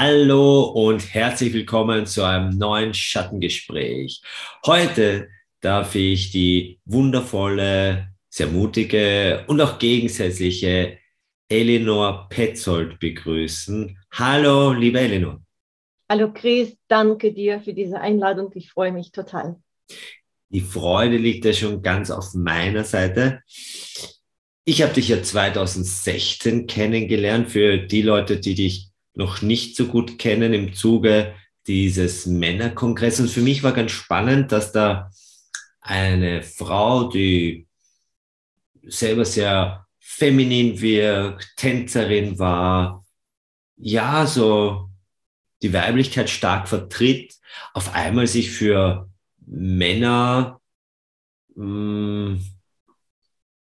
Hallo und herzlich willkommen zu einem neuen Schattengespräch. Heute darf ich die wundervolle, sehr mutige und auch gegensätzliche Elinor Petzold begrüßen. Hallo, liebe Elinor. Hallo Chris, danke dir für diese Einladung. Ich freue mich total. Die Freude liegt ja schon ganz auf meiner Seite. Ich habe dich ja 2016 kennengelernt. Für die Leute, die dich noch nicht so gut kennen im Zuge dieses Männerkongresses. Und für mich war ganz spannend, dass da eine Frau, die selber sehr feminin wirkt, Tänzerin war, ja, so die Weiblichkeit stark vertritt, auf einmal sich für Männer, mh, hm,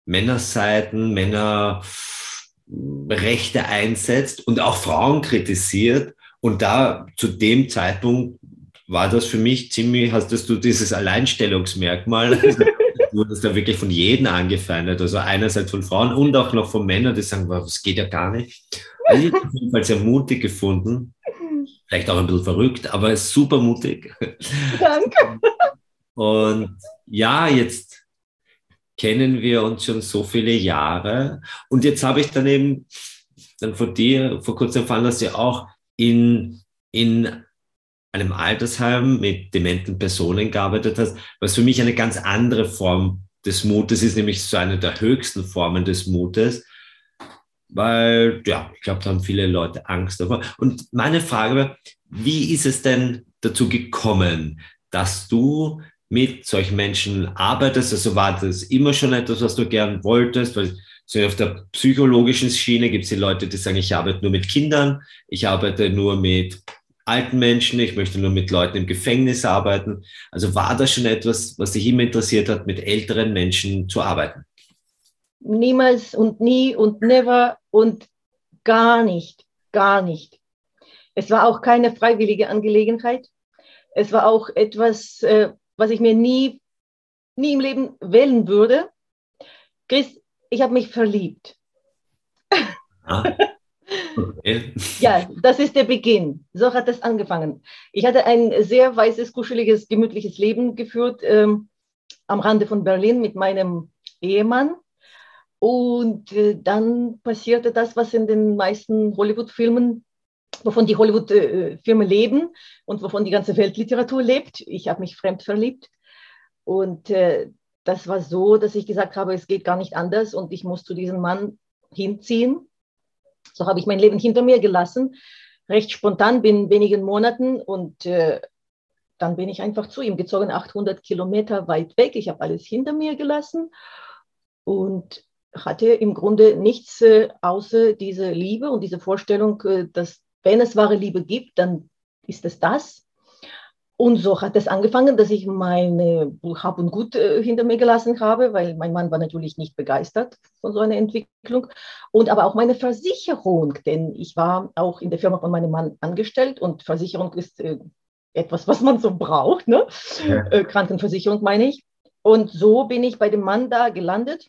Männerseiten, Männer, Rechte einsetzt und auch Frauen kritisiert. Und da zu dem Zeitpunkt war das für mich ziemlich, hast du dieses Alleinstellungsmerkmal. Also, du wurdest da wirklich von jedem angefeindet. Also einerseits von Frauen und auch noch von Männern, die sagen, das geht ja gar nicht. Also ich habe auf jeden Fall sehr mutig gefunden. Vielleicht auch ein bisschen verrückt, aber super mutig. Danke. Und ja, jetzt kennen wir uns schon so viele Jahre. Und jetzt habe ich dann eben dann von dir vor kurzem erfahren, dass du auch in, in einem Altersheim mit dementen Personen gearbeitet hast, was für mich eine ganz andere Form des Mutes ist, nämlich so eine der höchsten Formen des Mutes. Weil, ja, ich glaube, da haben viele Leute Angst davor. Und meine Frage war, wie ist es denn dazu gekommen, dass du mit solchen Menschen arbeitest? Also war das immer schon etwas, was du gern wolltest? Weil so auf der psychologischen Schiene gibt es die Leute, die sagen, ich arbeite nur mit Kindern, ich arbeite nur mit alten Menschen, ich möchte nur mit Leuten im Gefängnis arbeiten. Also war das schon etwas, was dich immer interessiert hat, mit älteren Menschen zu arbeiten? Niemals und nie und never und gar nicht, gar nicht. Es war auch keine freiwillige Angelegenheit. Es war auch etwas, äh, was ich mir nie, nie im Leben wählen würde. Chris, ich habe mich verliebt. Ah, okay. ja, das ist der Beginn. So hat es angefangen. Ich hatte ein sehr weißes, kuscheliges, gemütliches Leben geführt ähm, am Rande von Berlin mit meinem Ehemann. Und äh, dann passierte das, was in den meisten Hollywood-Filmen wovon die Hollywood-Filme leben und wovon die ganze Weltliteratur lebt. Ich habe mich fremd verliebt. Und äh, das war so, dass ich gesagt habe, es geht gar nicht anders und ich muss zu diesem Mann hinziehen. So habe ich mein Leben hinter mir gelassen, recht spontan, bin wenigen Monaten und äh, dann bin ich einfach zu ihm gezogen, 800 Kilometer weit weg. Ich habe alles hinter mir gelassen und hatte im Grunde nichts äh, außer diese Liebe und diese Vorstellung, äh, dass wenn es wahre Liebe gibt, dann ist es das. Und so hat es angefangen, dass ich meine Hab und Gut äh, hinter mir gelassen habe, weil mein Mann war natürlich nicht begeistert von so einer Entwicklung. Und aber auch meine Versicherung, denn ich war auch in der Firma von meinem Mann angestellt und Versicherung ist äh, etwas, was man so braucht, ne? Ja. Äh, Krankenversicherung meine ich. Und so bin ich bei dem Mann da gelandet,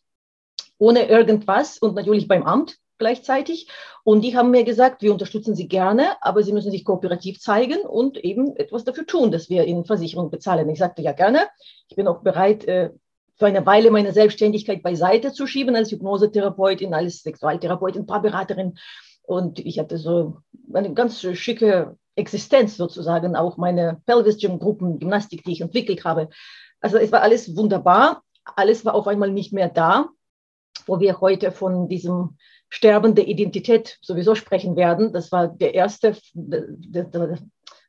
ohne irgendwas und natürlich beim Amt gleichzeitig. Und die haben mir gesagt, wir unterstützen Sie gerne, aber Sie müssen sich kooperativ zeigen und eben etwas dafür tun, dass wir Ihnen Versicherung bezahlen. Ich sagte ja gerne, ich bin auch bereit, äh, für eine Weile meine Selbstständigkeit beiseite zu schieben als Hypnosetherapeutin, als Sexualtherapeutin, Paarberaterin. Und ich hatte so eine ganz schicke Existenz sozusagen, auch meine Pelvis Gym Gruppen, Gymnastik, die ich entwickelt habe. Also es war alles wunderbar. Alles war auf einmal nicht mehr da, wo wir heute von diesem sterbende Identität sowieso sprechen werden. Das war der erste, der, der,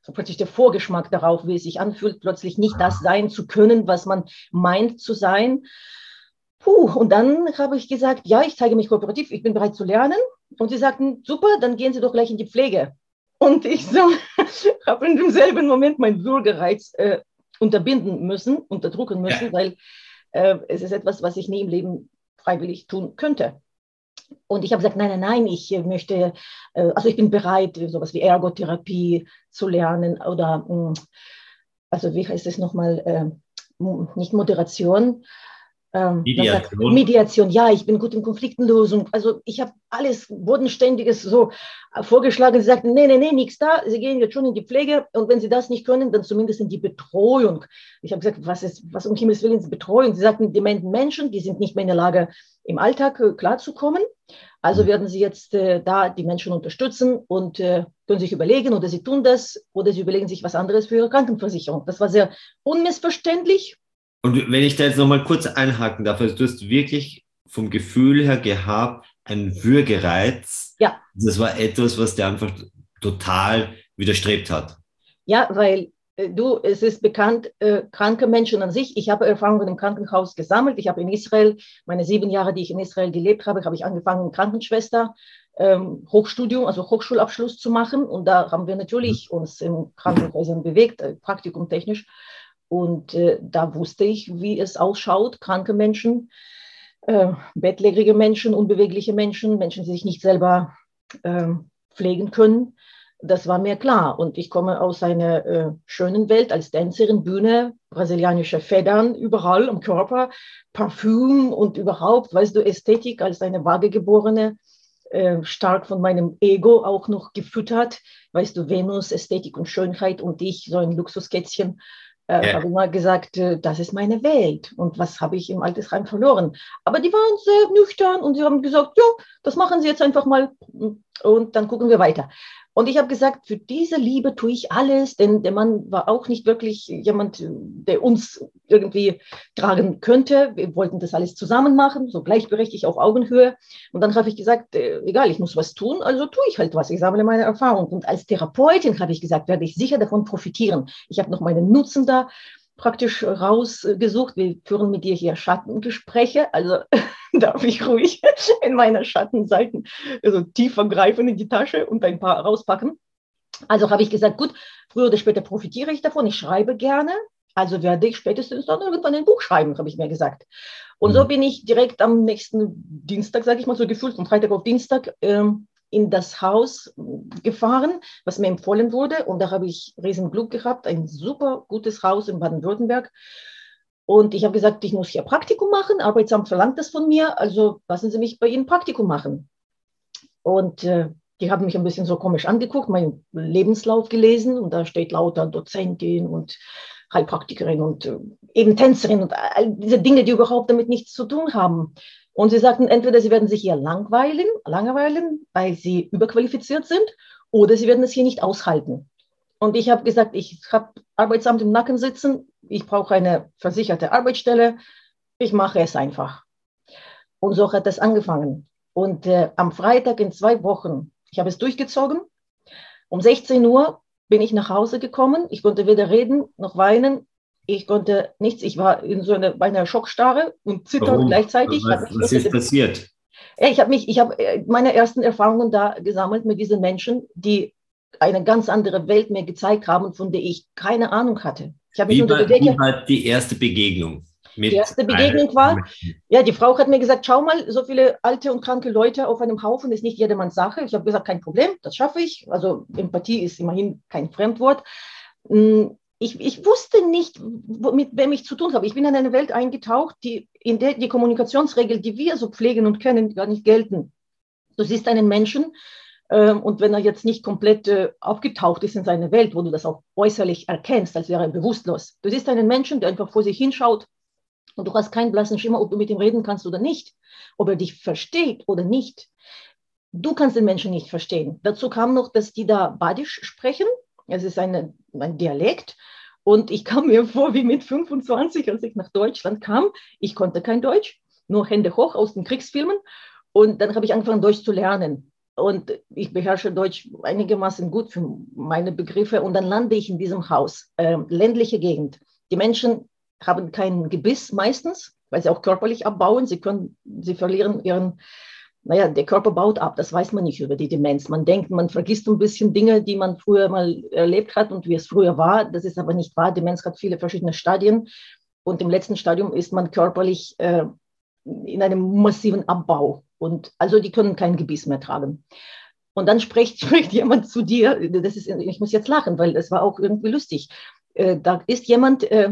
so praktisch der Vorgeschmack darauf, wie es sich anfühlt, plötzlich nicht das sein zu können, was man meint zu sein. Puh, und dann habe ich gesagt, ja, ich zeige mich kooperativ, ich bin bereit zu lernen. Und sie sagten, super, dann gehen Sie doch gleich in die Pflege. Und ich so, habe in demselben Moment meinen Würgereiz äh, unterbinden müssen, unterdrücken müssen, weil äh, es ist etwas, was ich nie im Leben freiwillig tun könnte. Und ich habe gesagt, nein, nein, nein, ich möchte, äh, also ich bin bereit, sowas wie Ergotherapie zu lernen oder, mm, also wie heißt es nochmal, äh, nicht Moderation, ähm, Mediation. Mediation, ja, ich bin gut in Konfliktenlösung. Also ich habe alles Bodenständiges so vorgeschlagen. Sie sagten, nee, nee, nee, nichts da. Sie gehen jetzt schon in die Pflege und wenn Sie das nicht können, dann zumindest in die Betreuung. Ich habe gesagt, was ist, was um Himmels Willen ist Betreuung? Sie sagten, dementen Menschen, die sind nicht mehr in der Lage, im Alltag äh, klarzukommen. Also mhm. werden Sie jetzt äh, da die Menschen unterstützen und äh, können sich überlegen, oder Sie tun das, oder Sie überlegen sich was anderes für Ihre Krankenversicherung. Das war sehr unmissverständlich und wenn ich da jetzt nochmal kurz einhaken darf, also du hast wirklich vom Gefühl her gehabt, einen Würgereiz. Ja. Das war etwas, was dir einfach total widerstrebt hat. Ja, weil äh, du, es ist bekannt, äh, kranke Menschen an sich. Ich habe Erfahrungen im Krankenhaus gesammelt. Ich habe in Israel, meine sieben Jahre, die ich in Israel gelebt habe, habe ich angefangen, Krankenschwester, ähm, Hochstudium, also Hochschulabschluss zu machen. Und da haben wir natürlich mhm. uns in Krankenhäusern bewegt, äh, Praktikum technisch. Und äh, da wusste ich, wie es ausschaut, kranke Menschen, äh, bettlägerige Menschen, unbewegliche Menschen, Menschen, die sich nicht selber äh, pflegen können. Das war mir klar. Und ich komme aus einer äh, schönen Welt als Tänzerin, Bühne, brasilianische Federn überall am Körper, Parfüm und überhaupt, weißt du, Ästhetik als eine Waagegeborene, äh, stark von meinem Ego auch noch gefüttert. Weißt du, Venus, Ästhetik und Schönheit und ich, so ein Luxuskätzchen äh, ja. habe immer gesagt, äh, das ist meine Welt und was habe ich im Altersheim verloren. Aber die waren sehr nüchtern und sie haben gesagt, ja, das machen Sie jetzt einfach mal und dann gucken wir weiter. Und ich habe gesagt, für diese Liebe tue ich alles, denn der Mann war auch nicht wirklich jemand, der uns irgendwie tragen könnte. Wir wollten das alles zusammen machen, so gleichberechtigt auf Augenhöhe. Und dann habe ich gesagt, äh, egal, ich muss was tun, also tue ich halt was. Ich sammle meine Erfahrung. Und als Therapeutin habe ich gesagt, werde ich sicher davon profitieren. Ich habe noch meinen Nutzen da praktisch rausgesucht. Wir führen mit dir hier Schattengespräche, also darf ich ruhig in meine Schattenseiten also tiefer greifen in die Tasche und ein paar rauspacken. Also habe ich gesagt, gut, früher oder später profitiere ich davon, ich schreibe gerne, also werde ich spätestens dann irgendwann ein Buch schreiben, habe ich mir gesagt. Und mhm. so bin ich direkt am nächsten Dienstag, sage ich mal so gefühlt, von Freitag auf Dienstag, ähm, in das Haus gefahren, was mir empfohlen wurde. Und da habe ich riesen Glück gehabt, ein super gutes Haus in Baden-Württemberg. Und ich habe gesagt, ich muss hier Praktikum machen. Arbeitsamt verlangt das von mir. Also lassen Sie mich bei Ihnen Praktikum machen. Und äh, die haben mich ein bisschen so komisch angeguckt, meinen Lebenslauf gelesen. Und da steht lauter Dozentin und Heilpraktikerin und äh, eben Tänzerin und all diese Dinge, die überhaupt damit nichts zu tun haben. Und sie sagten, entweder sie werden sich hier langweilen, langweilen, weil sie überqualifiziert sind, oder sie werden es hier nicht aushalten. Und ich habe gesagt, ich habe Arbeitsamt im Nacken sitzen, ich brauche eine versicherte Arbeitsstelle, ich mache es einfach. Und so hat das angefangen. Und äh, am Freitag in zwei Wochen, ich habe es durchgezogen, um 16 Uhr bin ich nach Hause gekommen. Ich konnte weder reden noch weinen. Ich konnte nichts. Ich war in so einer, einer Schockstarre und zitternd gleichzeitig. Was, was ist passiert? Ich habe mich, ich habe äh, meine ersten Erfahrungen da gesammelt mit diesen Menschen, die eine ganz andere Welt mir gezeigt haben, von der ich keine Ahnung hatte. Ich wie, war, wie war die erste Begegnung? die erste Begegnung war, ja, die Frau hat mir gesagt, schau mal, so viele alte und kranke Leute auf einem Haufen ist nicht jedermanns Sache. Ich habe gesagt, kein Problem, das schaffe ich. Also Empathie ist immerhin kein Fremdwort. Ich, ich wusste nicht, mit wem ich zu tun habe. Ich bin in eine Welt eingetaucht, die, in der die Kommunikationsregeln, die wir so pflegen und kennen, gar nicht gelten. Du siehst einen Menschen, ähm, und wenn er jetzt nicht komplett äh, aufgetaucht ist in seine Welt, wo du das auch äußerlich erkennst, als wäre er bewusstlos. Du siehst einen Menschen, der einfach vor sich hinschaut und du hast keinen blassen Schimmer, ob du mit ihm reden kannst oder nicht, ob er dich versteht oder nicht. Du kannst den Menschen nicht verstehen. Dazu kam noch, dass die da Badisch sprechen. Es ist eine, ein Dialekt. Und ich kam mir vor wie mit 25, als ich nach Deutschland kam. Ich konnte kein Deutsch, nur Hände hoch aus den Kriegsfilmen. Und dann habe ich angefangen, Deutsch zu lernen und ich beherrsche Deutsch einigermaßen gut für meine Begriffe und dann lande ich in diesem Haus, äh, ländliche Gegend. Die Menschen haben kein Gebiss meistens, weil sie auch körperlich abbauen. Sie können, sie verlieren ihren, naja, der Körper baut ab. Das weiß man nicht über die Demenz. Man denkt, man vergisst ein bisschen Dinge, die man früher mal erlebt hat und wie es früher war. Das ist aber nicht wahr. Demenz hat viele verschiedene Stadien und im letzten Stadium ist man körperlich äh, in einem massiven Abbau. Und also die können kein Gebiss mehr tragen. Und dann spricht, spricht jemand zu dir, das ist, ich muss jetzt lachen, weil das war auch irgendwie lustig. Äh, da ist jemand, äh,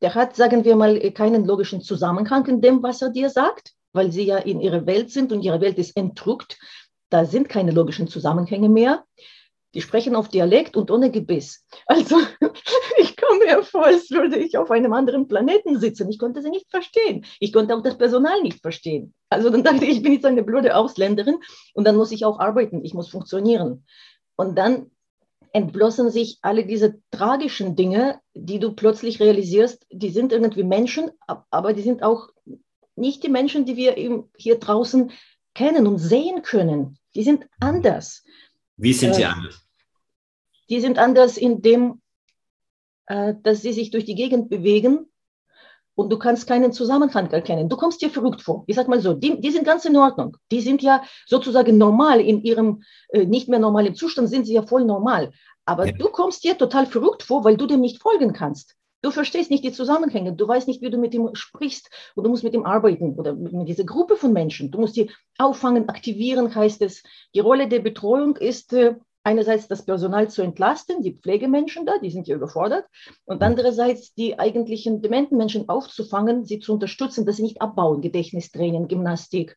der hat, sagen wir mal, keinen logischen Zusammenhang in dem, was er dir sagt, weil sie ja in ihrer Welt sind und ihre Welt ist entrückt. Da sind keine logischen Zusammenhänge mehr. Die sprechen auf Dialekt und ohne Gebiss. Also ich komme mir vor, als würde ich auf einem anderen Planeten sitzen. Ich konnte sie nicht verstehen. Ich konnte auch das Personal nicht verstehen. Also dann dachte ich, ich bin jetzt eine blöde Ausländerin und dann muss ich auch arbeiten. Ich muss funktionieren. Und dann entblossen sich alle diese tragischen Dinge, die du plötzlich realisierst, die sind irgendwie Menschen, aber die sind auch nicht die Menschen, die wir hier draußen kennen und sehen können. Die sind anders. Wie sind sie äh, anders? Die sind anders in dem, äh, dass sie sich durch die Gegend bewegen und du kannst keinen Zusammenhang erkennen. Du kommst dir verrückt vor. Ich sag mal so, die, die sind ganz in Ordnung. Die sind ja sozusagen normal in ihrem äh, nicht mehr normalen Zustand, sind sie ja voll normal. Aber ja. du kommst dir total verrückt vor, weil du dem nicht folgen kannst. Du verstehst nicht die Zusammenhänge, du weißt nicht, wie du mit ihm sprichst. Und du musst mit ihm arbeiten. Oder mit, dieser Gruppe von Menschen. Du musst sie auffangen, aktivieren, heißt es. Die Rolle der Betreuung ist, äh, einerseits das Personal zu entlasten, die Pflegemenschen da, die sind ja überfordert, und andererseits die eigentlichen dementen Menschen aufzufangen, sie zu unterstützen, dass sie nicht abbauen, Gedächtnistraining, Gymnastik,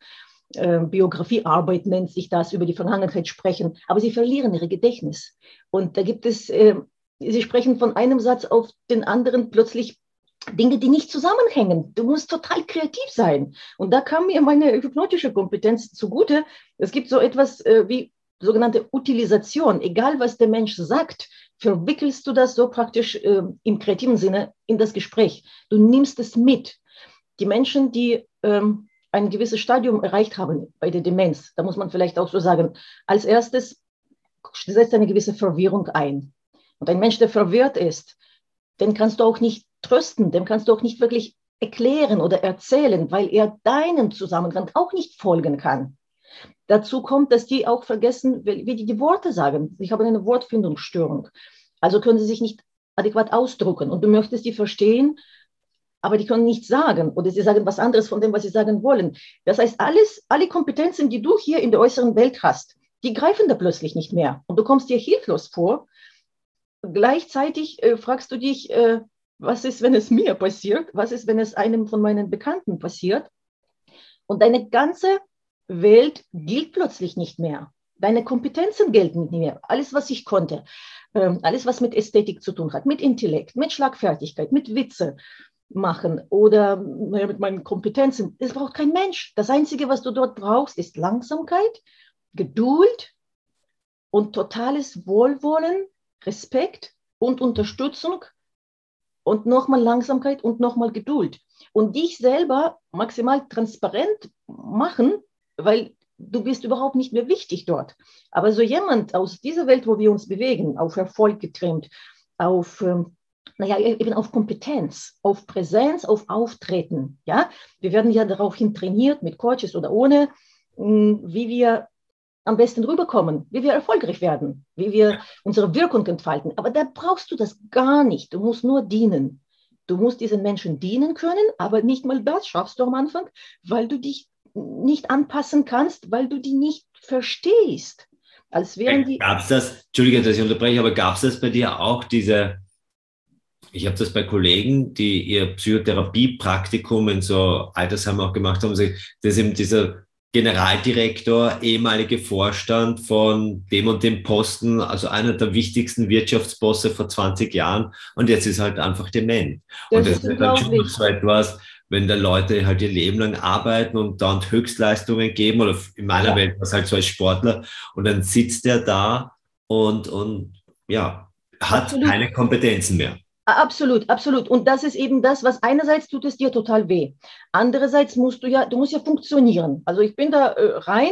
äh, Biografiearbeit nennt sich das, über die Vergangenheit sprechen, aber sie verlieren ihr Gedächtnis. Und da gibt es, äh, sie sprechen von einem Satz auf den anderen plötzlich Dinge, die nicht zusammenhängen. Du musst total kreativ sein. Und da kam mir meine hypnotische Kompetenz zugute. Es gibt so etwas äh, wie sogenannte Utilisation, egal was der Mensch sagt, verwickelst du das so praktisch äh, im kreativen Sinne in das Gespräch. Du nimmst es mit. Die Menschen, die ähm, ein gewisses Stadium erreicht haben bei der Demenz, da muss man vielleicht auch so sagen, als erstes setzt eine gewisse Verwirrung ein. Und ein Mensch, der verwirrt ist, den kannst du auch nicht trösten, dem kannst du auch nicht wirklich erklären oder erzählen, weil er deinem Zusammenhang auch nicht folgen kann. Dazu kommt, dass die auch vergessen, wie die die Worte sagen. Ich habe eine Wortfindungsstörung. Also können sie sich nicht adäquat ausdrücken. Und du möchtest die verstehen, aber die können nichts sagen oder sie sagen was anderes von dem, was sie sagen wollen. Das heißt, alles, alle Kompetenzen, die du hier in der äußeren Welt hast, die greifen da plötzlich nicht mehr. Und du kommst dir hilflos vor. Gleichzeitig äh, fragst du dich, äh, was ist, wenn es mir passiert? Was ist, wenn es einem von meinen Bekannten passiert? Und deine ganze Welt gilt plötzlich nicht mehr. Deine Kompetenzen gelten nicht mehr. Alles, was ich konnte, ähm, alles, was mit Ästhetik zu tun hat, mit Intellekt, mit Schlagfertigkeit, mit Witze machen oder mit meinen Kompetenzen, das braucht kein Mensch. Das Einzige, was du dort brauchst, ist Langsamkeit, Geduld und totales Wohlwollen, Respekt und Unterstützung und nochmal Langsamkeit und nochmal Geduld. Und dich selber maximal transparent machen, weil du bist überhaupt nicht mehr wichtig dort. Aber so jemand aus dieser Welt, wo wir uns bewegen, auf Erfolg getrimmt, auf, ähm, naja, eben auf Kompetenz, auf Präsenz, auf Auftreten. Ja? Wir werden ja daraufhin trainiert, mit Coaches oder ohne, hm, wie wir am besten rüberkommen, wie wir erfolgreich werden, wie wir unsere Wirkung entfalten. Aber da brauchst du das gar nicht. Du musst nur dienen. Du musst diesen Menschen dienen können, aber nicht mal das schaffst du am Anfang, weil du dich nicht anpassen kannst, weil du die nicht verstehst. Als wären die. Gab es das, Entschuldige, dass ich unterbreche, aber gab es das bei dir auch, diese, ich habe das bei Kollegen, die ihr Psychotherapiepraktikum in so Altersheimen auch gemacht haben, das ist eben dieser Generaldirektor, ehemalige Vorstand von dem und dem Posten, also einer der wichtigsten Wirtschaftsbosse vor 20 Jahren und jetzt ist halt einfach dement. Das und das ist dann schon so etwas, wenn da Leute halt ihr Leben lang arbeiten und dann Höchstleistungen geben, oder in meiner ja. Welt was halt so als Sportler, und dann sitzt der da und, und ja, hat absolut. keine Kompetenzen mehr. Absolut, absolut. Und das ist eben das, was einerseits tut es dir total weh. Andererseits musst du ja, du musst ja funktionieren. Also ich bin da äh, rein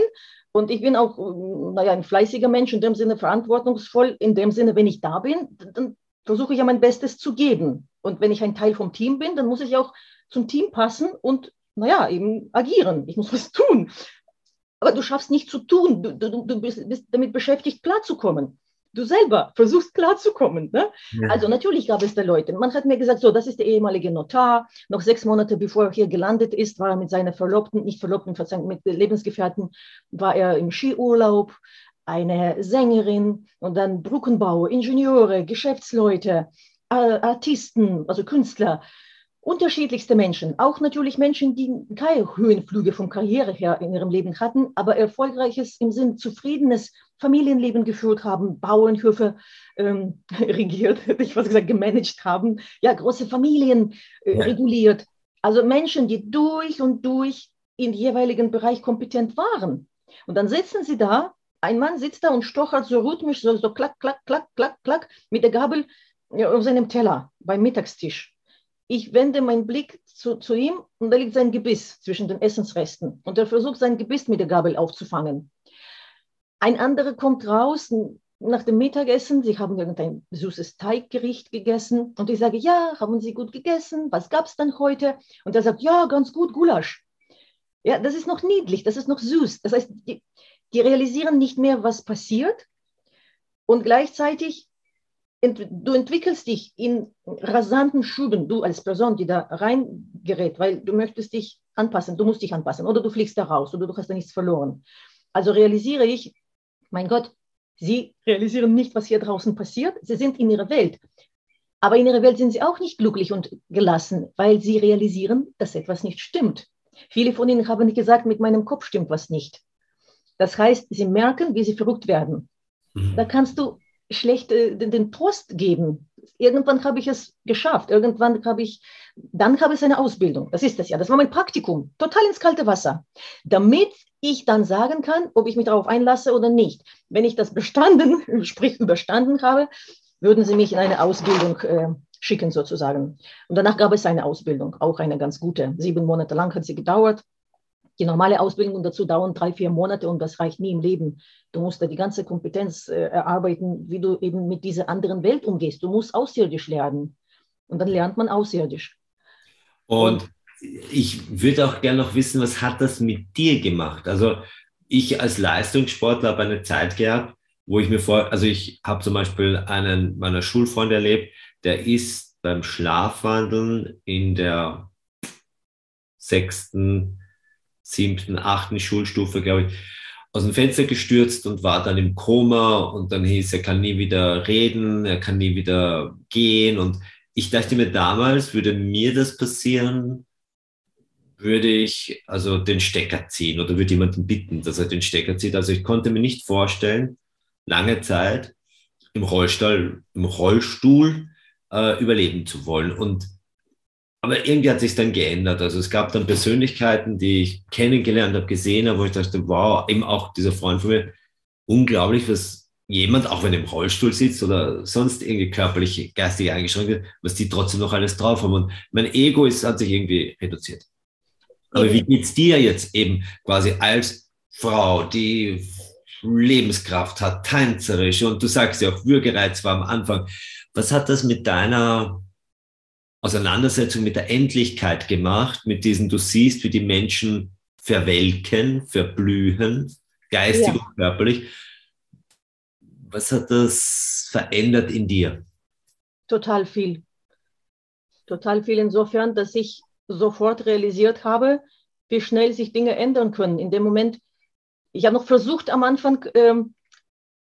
und ich bin auch, äh, naja, ein fleißiger Mensch, in dem Sinne verantwortungsvoll, in dem Sinne, wenn ich da bin, dann versuche ich ja mein Bestes zu geben. Und wenn ich ein Teil vom Team bin, dann muss ich auch zum Team passen und, naja, eben agieren. Ich muss was tun. Aber du schaffst nicht zu tun. Du, du, du bist, bist damit beschäftigt, klarzukommen. Du selber versuchst klarzukommen. Ne? Ja. Also natürlich gab es da Leute. Man hat mir gesagt, so, das ist der ehemalige Notar. Noch sechs Monate bevor er hier gelandet ist, war er mit seiner Verlobten, nicht Verlobten, mit Lebensgefährten, war er im Skiurlaub. Eine Sängerin und dann Brückenbauer, Ingenieure, Geschäftsleute, Artisten, also Künstler unterschiedlichste Menschen, auch natürlich Menschen, die keine Höhenflüge von Karriere her in ihrem Leben hatten, aber erfolgreiches im Sinn zufriedenes Familienleben geführt haben, Bauernhöfe ähm, regiert, hätte ich was gesagt, gemanagt haben, ja, große Familien äh, ja. reguliert. Also Menschen, die durch und durch in jeweiligen Bereich kompetent waren. Und dann sitzen sie da, ein Mann sitzt da und stochert so rhythmisch, so, so klack, klack, klack, klack, klack, mit der Gabel auf seinem Teller beim Mittagstisch ich wende meinen Blick zu, zu, ihm und da liegt sein Gebiss zwischen den Essensresten. Und er versucht, sein Gebiss mit der Gabel aufzufangen. Ein anderer kommt raus nach dem Mittagessen. Sie haben irgendein süßes Teiggericht gegessen. Und ich sage, ja, haben Sie gut gegessen? Was gab es dann heute? Und er sagt, ja, ganz gut, Gulasch. Ja, das ist noch niedlich, das ist noch süß. Das heißt, die, die realisieren nicht mehr, was passiert. Und gleichzeitig du entwickelst dich in rasanten Schüben, du als Person, die da reingerät, weil du möchtest dich anpassen, du musst dich anpassen oder du fliegst da raus oder du hast da nichts verloren. Also realisiere ich, mein Gott, sie realisieren nicht, was hier draußen passiert, sie sind in ihrer Welt. Aber in ihrer Welt sind sie auch nicht glücklich und gelassen, weil sie realisieren, dass etwas nicht stimmt. Viele von ihnen haben gesagt, mit meinem Kopf stimmt was nicht. Das heißt, sie merken, wie sie verrückt werden. Mhm. Da kannst du schlecht äh, den, den Trost geben. Irgendwann habe ich es geschafft. Irgendwann habe ich, dann habe ich eine Ausbildung. Das ist das ja. Das war mein Praktikum. Total ins kalte Wasser. Damit ich dann sagen kann, ob ich mich darauf einlasse oder nicht. Wenn ich das bestanden, sprich überstanden habe, würden sie mich in eine Ausbildung äh, schicken sozusagen. Und danach gab es eine Ausbildung, auch eine ganz gute. Sieben Monate lang hat sie gedauert die normale Ausbildung dazu dauert drei, vier Monate und das reicht nie im Leben. Du musst da die ganze Kompetenz äh, erarbeiten, wie du eben mit dieser anderen Welt umgehst. Du musst außerirdisch lernen. Und dann lernt man außerirdisch. Und, und ich würde auch gerne noch wissen, was hat das mit dir gemacht? Also ich als Leistungssportler habe eine Zeit gehabt, wo ich mir vor, also ich habe zum Beispiel einen meiner Schulfreunde erlebt, der ist beim Schlafwandeln in der sechsten siebten, achten Schulstufe, glaube ich, aus dem Fenster gestürzt und war dann im Koma und dann hieß, er kann nie wieder reden, er kann nie wieder gehen und ich dachte mir damals, würde mir das passieren, würde ich also den Stecker ziehen oder würde jemanden bitten, dass er den Stecker zieht. Also ich konnte mir nicht vorstellen, lange Zeit im Rollstuhl, im Rollstuhl äh, überleben zu wollen. Und aber irgendwie hat sich dann geändert. Also es gab dann Persönlichkeiten, die ich kennengelernt habe, gesehen habe, wo ich dachte, wow, eben auch dieser Freund von mir, unglaublich, was jemand, auch wenn er im Rollstuhl sitzt oder sonst irgendwie körperlich, geistig eingeschränkt wird, was die trotzdem noch alles drauf haben. Und mein Ego ist, hat sich irgendwie reduziert. Aber wie geht's dir jetzt eben quasi als Frau, die Lebenskraft hat, tänzerisch und du sagst ja auch Würgereiz war am Anfang. Was hat das mit deiner Auseinandersetzung mit der Endlichkeit gemacht, mit diesen, du siehst, wie die Menschen verwelken, verblühen, geistig ja. und körperlich. Was hat das verändert in dir? Total viel. Total viel insofern, dass ich sofort realisiert habe, wie schnell sich Dinge ändern können. In dem Moment, ich habe noch versucht am Anfang ähm,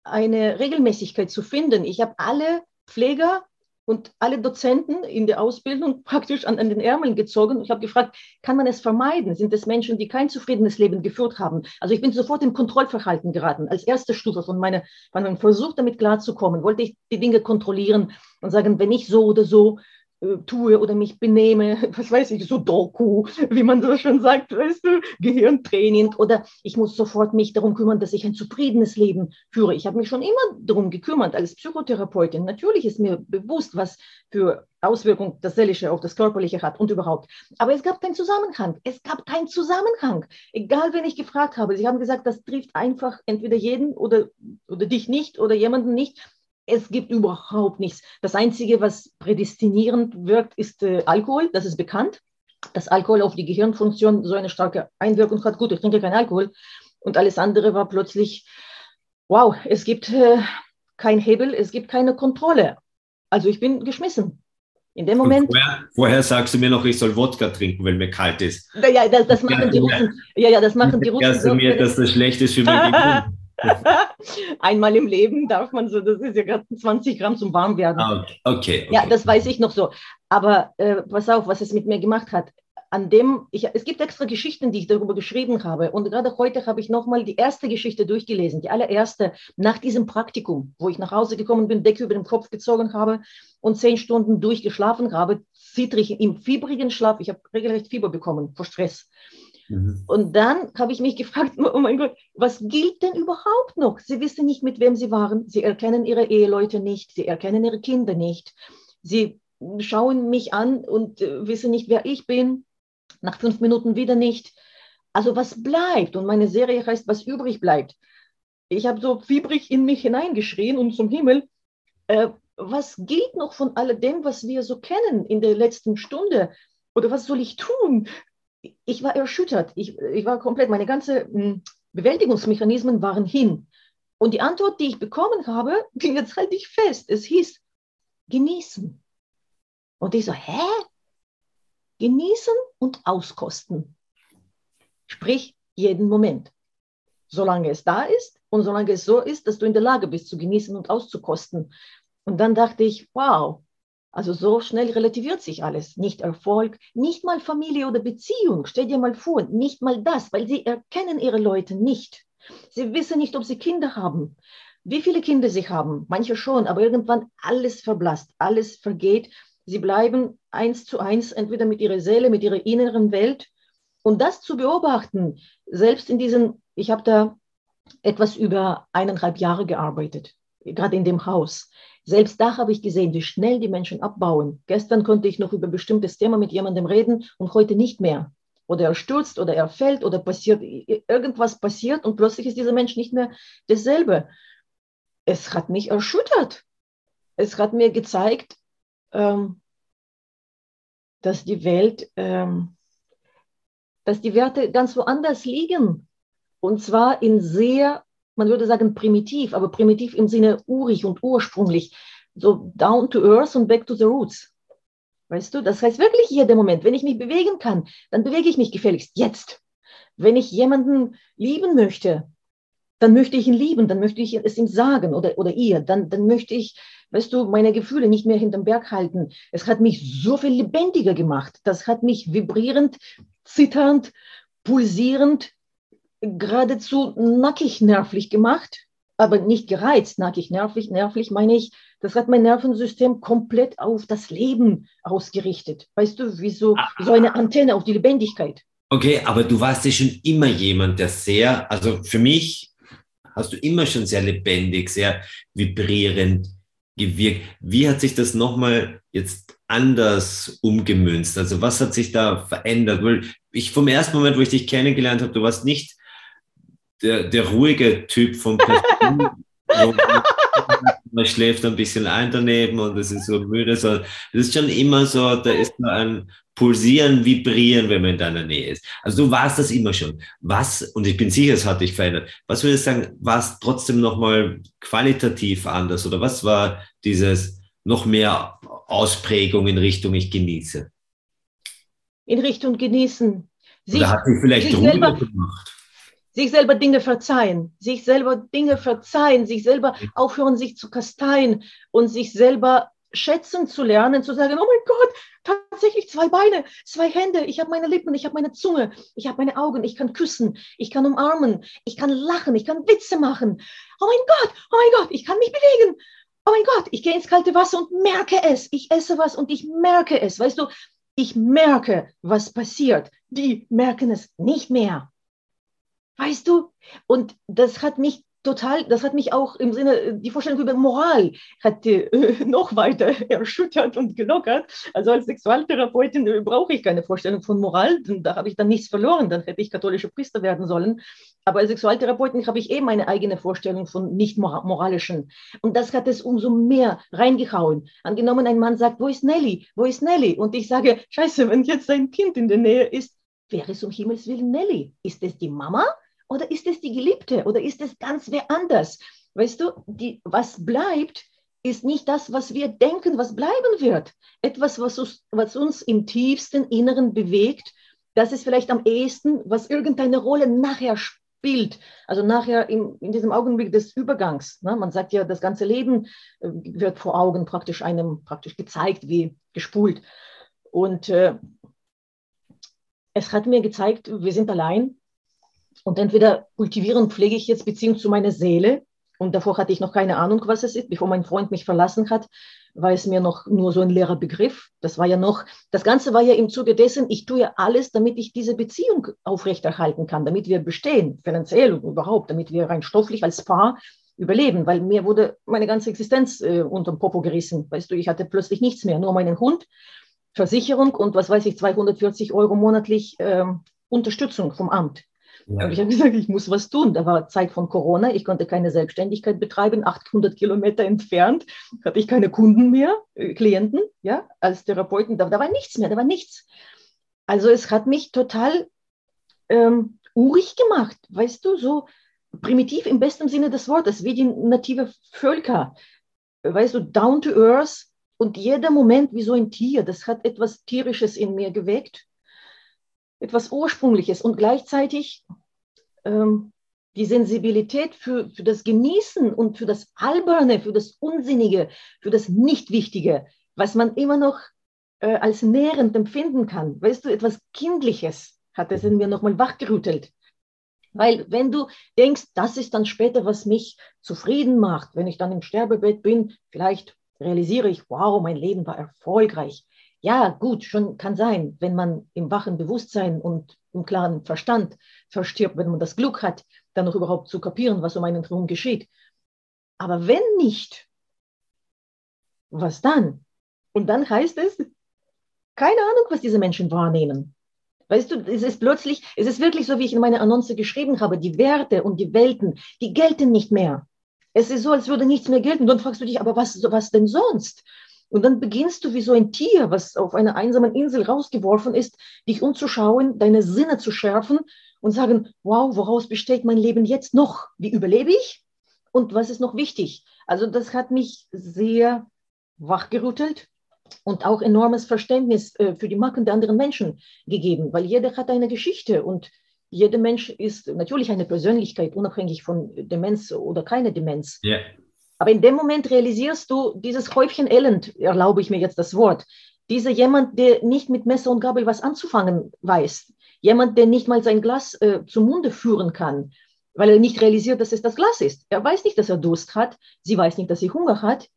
eine Regelmäßigkeit zu finden. Ich habe alle Pfleger und alle Dozenten in der Ausbildung praktisch an, an den Ärmeln gezogen. Ich habe gefragt, kann man es vermeiden? Sind es Menschen, die kein zufriedenes Leben geführt haben? Also ich bin sofort im Kontrollverhalten geraten. Als erste Stufe von, meiner, von meinem Versuch, damit klarzukommen, wollte ich die Dinge kontrollieren und sagen, wenn ich so oder so äh, tue oder mich benehme, was weiß ich, so Doku, wie man so schon sagt, weißt du, Gehirntraining oder ich muss sofort mich darum kümmern, dass ich ein zufriedenes Leben führe. Ich habe mich schon immer darum gekümmert als Psychotherapeutin. Natürlich ist mir bewusst, was für Auswirkungen das Seelische auf das Körperliche hat und überhaupt. Aber es gab keinen Zusammenhang. Es gab keinen Zusammenhang. Egal, wen ich gefragt habe. Sie haben gesagt, das trifft einfach entweder jeden oder, oder dich nicht oder jemanden nicht es gibt überhaupt nichts. Das Einzige, was prädestinierend wirkt, ist äh, Alkohol. Das ist bekannt, dass Alkohol auf die Gehirnfunktion so eine starke Einwirkung hat. Gut, ich trinke keinen Alkohol. Und alles andere war plötzlich, wow, es gibt äh, kein Hebel, es gibt keine Kontrolle. Also ich bin geschmissen. In dem Moment. Vorher, vorher, sagst du mir noch, ich soll Wodka trinken, weil mir kalt ist. Ja, das, das machen die Russen. Ja, ja, das machen die Russen. Sagst du mir, dass das schlecht ist für mein Gehirn. Einmal im Leben darf man so, das ist ja gerade 20 Gramm zum Warmwerden. Ah, okay, okay, Ja, das weiß ich noch so. Aber äh, pass auf, was es mit mir gemacht hat. An dem, ich, es gibt extra Geschichten, die ich darüber geschrieben habe. Und gerade heute habe ich nochmal die erste Geschichte durchgelesen, die allererste nach diesem Praktikum, wo ich nach Hause gekommen bin, Decke über den Kopf gezogen habe und zehn Stunden durchgeschlafen habe, zittrig im fiebrigen Schlaf. Ich habe regelrecht Fieber bekommen vor Stress. Mhm. Und dann habe ich mich gefragt, oh mein Gott, was gilt denn überhaupt noch? Sie wissen nicht, mit wem sie waren. Sie erkennen ihre Eheleute nicht. Sie erkennen ihre Kinder nicht. Sie schauen mich an und äh, wissen nicht, wer ich bin. Nach fünf Minuten wieder nicht. Also was bleibt? Und meine Serie heißt, was übrig bleibt. Ich habe so fiebrig in mich hineingeschrien und zum Himmel, äh, was gilt noch von alledem, was wir so kennen in der letzten Stunde? Oder was soll ich tun? Ich war erschüttert. Ich, ich war komplett, meine ganzen hm, Bewältigungsmechanismen waren hin. Und die Antwort, die ich bekommen habe, ging jetzt halte ich fest. Es hieß, genießen. Und ich so, hä? Genießen und auskosten. Sprich, jeden Moment. Solange es da ist und solange es so ist, dass du in der Lage bist zu genießen und auszukosten. Und dann dachte ich, wow, also so schnell relativiert sich alles. Nicht Erfolg, nicht mal Familie oder Beziehung. Stell dir mal vor, nicht mal das, weil sie erkennen ihre Leute nicht. Sie wissen nicht, ob sie Kinder haben, wie viele Kinder sie haben. Manche schon, aber irgendwann alles verblasst, alles vergeht. Sie bleiben eins zu eins, entweder mit ihrer Seele, mit ihrer inneren Welt. Und das zu beobachten, selbst in diesen, ich habe da etwas über eineinhalb Jahre gearbeitet, gerade in dem Haus. Selbst da habe ich gesehen, wie schnell die Menschen abbauen. Gestern konnte ich noch über ein bestimmtes Thema mit jemandem reden und heute nicht mehr. Oder er stürzt oder er fällt oder passiert irgendwas passiert und plötzlich ist dieser Mensch nicht mehr dasselbe. Es hat mich erschüttert. Es hat mir gezeigt, ähm, dass die Welt, ähm, dass die Werte ganz woanders liegen. Und zwar in sehr man würde sagen primitiv, aber primitiv im Sinne urig und ursprünglich, so down to earth und back to the roots. Weißt du, das heißt wirklich jeder Moment, wenn ich mich bewegen kann, dann bewege ich mich gefälligst jetzt. Wenn ich jemanden lieben möchte, dann möchte ich ihn lieben, dann möchte ich es ihm sagen oder, oder ihr, dann, dann möchte ich, weißt du, meine Gefühle nicht mehr hinterm Berg halten. Es hat mich so viel lebendiger gemacht. Das hat mich vibrierend, zitternd, pulsierend, geradezu nackig nervlich gemacht, aber nicht gereizt, nackig nervlich, nervlich meine ich, das hat mein Nervensystem komplett auf das Leben ausgerichtet. Weißt du, wie so, ah. so eine Antenne auf die Lebendigkeit. Okay, aber du warst ja schon immer jemand, der sehr, also für mich hast du immer schon sehr lebendig, sehr vibrierend gewirkt. Wie hat sich das nochmal jetzt anders umgemünzt? Also was hat sich da verändert? Weil ich vom ersten Moment, wo ich dich kennengelernt habe, du warst nicht der, der ruhige Typ vom man schläft ein bisschen ein daneben und es ist so müde. So, es ist schon immer so, da ist ein Pulsieren, Vibrieren, wenn man in deiner Nähe ist. Also du warst das immer schon. Was, und ich bin sicher, es hat dich verändert, was würdest du sagen, war es trotzdem nochmal qualitativ anders oder was war dieses noch mehr Ausprägung in Richtung ich genieße? In Richtung genießen. Sich, oder hat sich vielleicht ruhiger gemacht? Sich selber Dinge verzeihen, sich selber Dinge verzeihen, sich selber aufhören, sich zu kasteien und sich selber schätzen zu lernen, zu sagen, oh mein Gott, tatsächlich zwei Beine, zwei Hände, ich habe meine Lippen, ich habe meine Zunge, ich habe meine Augen, ich kann küssen, ich kann umarmen, ich kann lachen, ich kann Witze machen. Oh mein Gott, oh mein Gott, ich kann mich bewegen. Oh mein Gott, ich gehe ins kalte Wasser und merke es. Ich esse was und ich merke es. Weißt du, ich merke, was passiert. Die merken es nicht mehr. Weißt du? Und das hat mich total, das hat mich auch im Sinne, die Vorstellung über Moral hat äh, noch weiter erschüttert und gelockert. Also als Sexualtherapeutin äh, brauche ich keine Vorstellung von Moral, denn da habe ich dann nichts verloren, dann hätte ich katholische Priester werden sollen. Aber als Sexualtherapeutin habe ich eh meine eigene Vorstellung von nicht moralischen. Und das hat es umso mehr reingehauen. Angenommen, ein Mann sagt, wo ist Nelly? Wo ist Nelly? Und ich sage, scheiße, wenn jetzt ein Kind in der Nähe ist, wer ist um Himmels Willen Nelly? Ist es die Mama? Oder ist es die Geliebte? Oder ist es ganz wer anders? Weißt du, die, was bleibt, ist nicht das, was wir denken, was bleiben wird. Etwas, was uns, was uns im tiefsten Inneren bewegt, das ist vielleicht am ehesten, was irgendeine Rolle nachher Bild. Also nachher in, in diesem Augenblick des Übergangs. Ne? Man sagt ja, das ganze Leben äh, wird vor Augen praktisch einem praktisch gezeigt, wie gespult. Und äh, es hat mir gezeigt, wir sind allein. Und entweder kultivieren, pflege ich jetzt Beziehung zu meiner Seele. Und davor hatte ich noch keine Ahnung, was es ist. Bevor mein Freund mich verlassen hat, war es mir noch nur so ein leerer Begriff. Das war ja noch, das Ganze war ja im Zuge dessen, ich tue alles, damit ich diese Beziehung aufrechterhalten kann, damit wir bestehen, finanziell und überhaupt, damit wir rein stofflich als Paar überleben, weil mir wurde meine ganze Existenz äh, unterm Popo gerissen. Weißt du, ich hatte plötzlich nichts mehr, nur meinen Hund, Versicherung und was weiß ich, 240 Euro monatlich äh, Unterstützung vom Amt. Ja. Und ich habe gesagt, ich muss was tun. Da war Zeit von Corona, ich konnte keine Selbstständigkeit betreiben, 800 Kilometer entfernt hatte ich keine Kunden mehr, äh, Klienten, ja, als Therapeuten. Da, da war nichts mehr, da war nichts. Also es hat mich total ähm, urig gemacht, weißt du, so primitiv im besten Sinne des Wortes, wie die native Völker. Weißt du, down to earth und jeder Moment wie so ein Tier, das hat etwas Tierisches in mir geweckt etwas Ursprüngliches und gleichzeitig ähm, die Sensibilität für, für das Genießen und für das Alberne, für das Unsinnige, für das Nichtwichtige, was man immer noch äh, als nährend empfinden kann. Weißt du, etwas Kindliches hat es in mir nochmal wachgerüttelt. Weil wenn du denkst, das ist dann später, was mich zufrieden macht, wenn ich dann im Sterbebett bin, vielleicht realisiere ich, wow, mein Leben war erfolgreich. Ja, gut, schon kann sein, wenn man im wachen Bewusstsein und im klaren Verstand verstirbt, wenn man das Glück hat, dann noch überhaupt zu kapieren, was um einen herum geschieht. Aber wenn nicht, was dann? Und dann heißt es, keine Ahnung, was diese Menschen wahrnehmen. Weißt du, es ist plötzlich, es ist wirklich so, wie ich in meiner Annonce geschrieben habe, die Werte und die Welten, die gelten nicht mehr. Es ist so, als würde nichts mehr gelten. Dann fragst du dich, aber was, was denn sonst? Und dann beginnst du wie so ein Tier, was auf einer einsamen Insel rausgeworfen ist, dich umzuschauen, deine Sinne zu schärfen und sagen, wow, woraus besteht mein Leben jetzt noch? Wie überlebe ich? Und was ist noch wichtig? Also das hat mich sehr wachgerüttelt und auch enormes Verständnis äh, für die Macken der anderen Menschen gegeben, weil jeder hat eine Geschichte und jeder Mensch ist natürlich eine Persönlichkeit, unabhängig von Demenz oder keine Demenz. Yeah. Aber in dem Moment realisierst du dieses Häufchen Elend, erlaube ich mir jetzt das Wort, dieser jemand, der nicht mit Messer und Gabel was anzufangen weiß, jemand, der nicht mal sein Glas äh, zum Munde führen kann, weil er nicht realisiert, dass es das Glas ist. Er weiß nicht, dass er Durst hat, sie weiß nicht, dass sie Hunger hat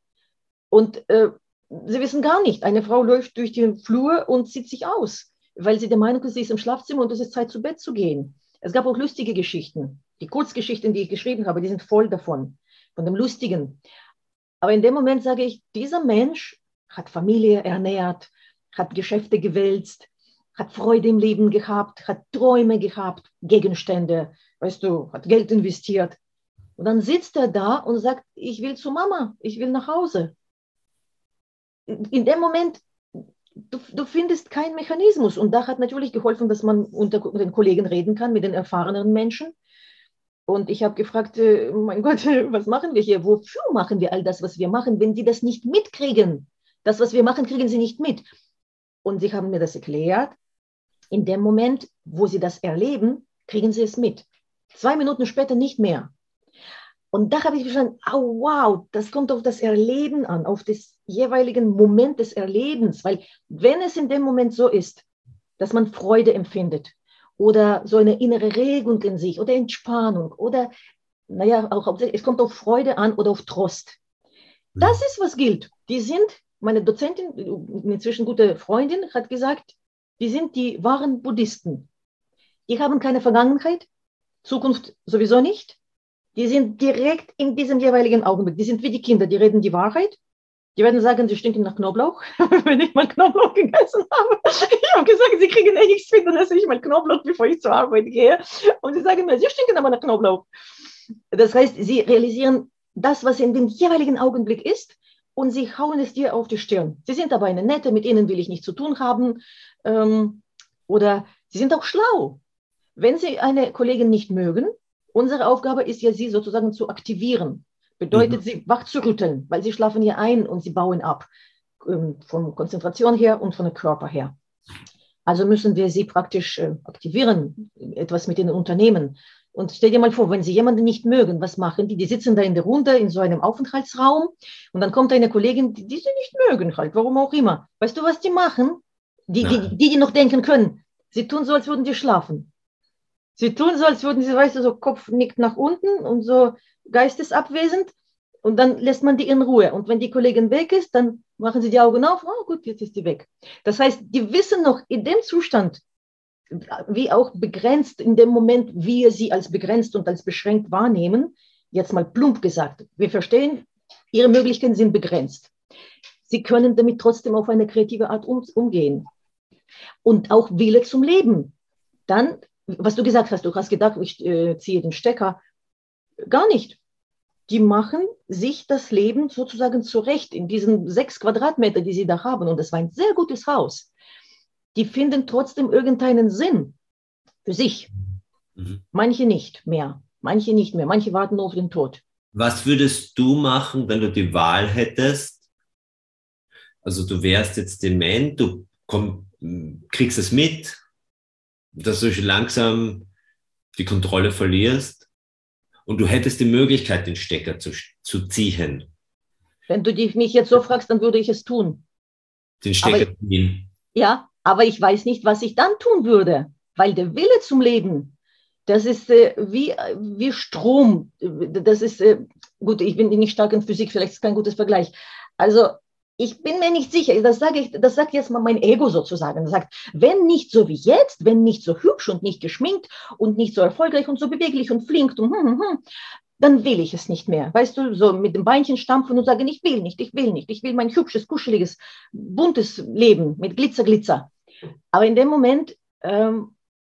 und äh, sie wissen gar nicht. Eine Frau läuft durch den Flur und zieht sich aus, weil sie der Meinung ist, sie ist im Schlafzimmer und es ist Zeit, zu Bett zu gehen. Es gab auch lustige Geschichten. Die Kurzgeschichten, die ich geschrieben habe, die sind voll davon von dem Lustigen. Aber in dem Moment sage ich, dieser Mensch hat Familie ernährt, hat Geschäfte gewälzt, hat Freude im Leben gehabt, hat Träume gehabt, Gegenstände, weißt du, hat Geld investiert. Und dann sitzt er da und sagt, ich will zu Mama, ich will nach Hause. In dem Moment, du, du findest keinen Mechanismus. Und da hat natürlich geholfen, dass man unter den Kollegen reden kann, mit den erfahrenen Menschen. Und ich habe gefragt, äh, mein Gott, was machen wir hier? Wofür machen wir all das, was wir machen, wenn Sie das nicht mitkriegen? Das, was wir machen, kriegen Sie nicht mit. Und sie haben mir das erklärt. In dem Moment, wo Sie das erleben, kriegen Sie es mit. Zwei Minuten später nicht mehr. Und da habe ich verstanden, oh, wow, das kommt auf das Erleben an, auf das jeweiligen Moment des Erlebens. Weil wenn es in dem Moment so ist, dass man Freude empfindet, oder so eine innere Regung in sich oder Entspannung oder, naja, auch es kommt auf Freude an oder auf Trost. Das ist, was gilt. Die sind, meine Dozentin, inzwischen gute Freundin, hat gesagt, die sind die wahren Buddhisten. Die haben keine Vergangenheit, Zukunft sowieso nicht. Die sind direkt in diesem jeweiligen Augenblick. Die sind wie die Kinder, die reden die Wahrheit die werden sagen, sie stinken nach Knoblauch, wenn ich mal Knoblauch gegessen habe. Ich habe gesagt, sie kriegen eh nichts mit, dann esse ich mal Knoblauch, bevor ich zur Arbeit gehe. Und sie sagen mir, sie stinken aber nach Knoblauch. Das heißt, sie realisieren das, was in dem jeweiligen Augenblick ist, und sie hauen es dir auf die Stirn. Sie sind aber eine nette, mit ihnen will ich nichts zu tun haben. Ähm, oder sie sind auch schlau. Wenn sie eine Kollegin nicht mögen, unsere Aufgabe ist ja, sie sozusagen zu aktivieren Bedeutet, mhm. sie wach zu rütteln, weil sie schlafen hier ein und sie bauen ab, ähm, von Konzentration her und von der Körper her. Also müssen wir sie praktisch äh, aktivieren, etwas mit ihnen unternehmen. Und stell dir mal vor, wenn sie jemanden nicht mögen, was machen die? Die sitzen da in der Runde in so einem Aufenthaltsraum und dann kommt eine Kollegin, die, die sie nicht mögen halt, warum auch immer. Weißt du, was die machen? Die, die, die, die noch denken können, sie tun so, als würden die schlafen. Sie tun so, als würden sie, weißt du, so Kopf nickt nach unten und so geistesabwesend und dann lässt man die in Ruhe. Und wenn die Kollegin weg ist, dann machen sie die Augen auf, oh gut, jetzt ist die weg. Das heißt, die wissen noch in dem Zustand, wie auch begrenzt in dem Moment, wir sie als begrenzt und als beschränkt wahrnehmen. Jetzt mal plump gesagt. Wir verstehen, ihre Möglichkeiten sind begrenzt. Sie können damit trotzdem auf eine kreative Art um, umgehen. Und auch Wille zum Leben. Dann, was du gesagt hast, du hast gedacht, ich äh, ziehe den Stecker. Gar nicht. Die machen sich das Leben sozusagen zurecht in diesen sechs Quadratmeter, die sie da haben. Und das war ein sehr gutes Haus die finden trotzdem irgendeinen Sinn für sich. Mhm. Manche nicht mehr, manche nicht mehr, manche warten nur auf den Tod. Was würdest du machen, wenn du die Wahl hättest? Also du wärst jetzt dement, du komm, kriegst es mit, dass du langsam die Kontrolle verlierst und du hättest die Möglichkeit, den Stecker zu, zu ziehen. Wenn du mich jetzt so fragst, dann würde ich es tun. Den Stecker ziehen. Ja, aber ich weiß nicht, was ich dann tun würde, weil der Wille zum Leben, das ist äh, wie, wie Strom. Das ist, äh, gut, ich bin nicht stark in Physik, vielleicht ist kein gutes Vergleich. Also ich bin mir nicht sicher, das sage ich, das sagt jetzt mal mein Ego sozusagen. Das sagt, wenn nicht so wie jetzt, wenn nicht so hübsch und nicht geschminkt und nicht so erfolgreich und so beweglich und flink, und, hm, hm, hm, dann will ich es nicht mehr. Weißt du, so mit dem Beinchen stampfen und sagen, ich will nicht, ich will nicht, ich will mein hübsches, kuscheliges, buntes Leben mit Glitzer, Glitzer. Aber in dem Moment ähm,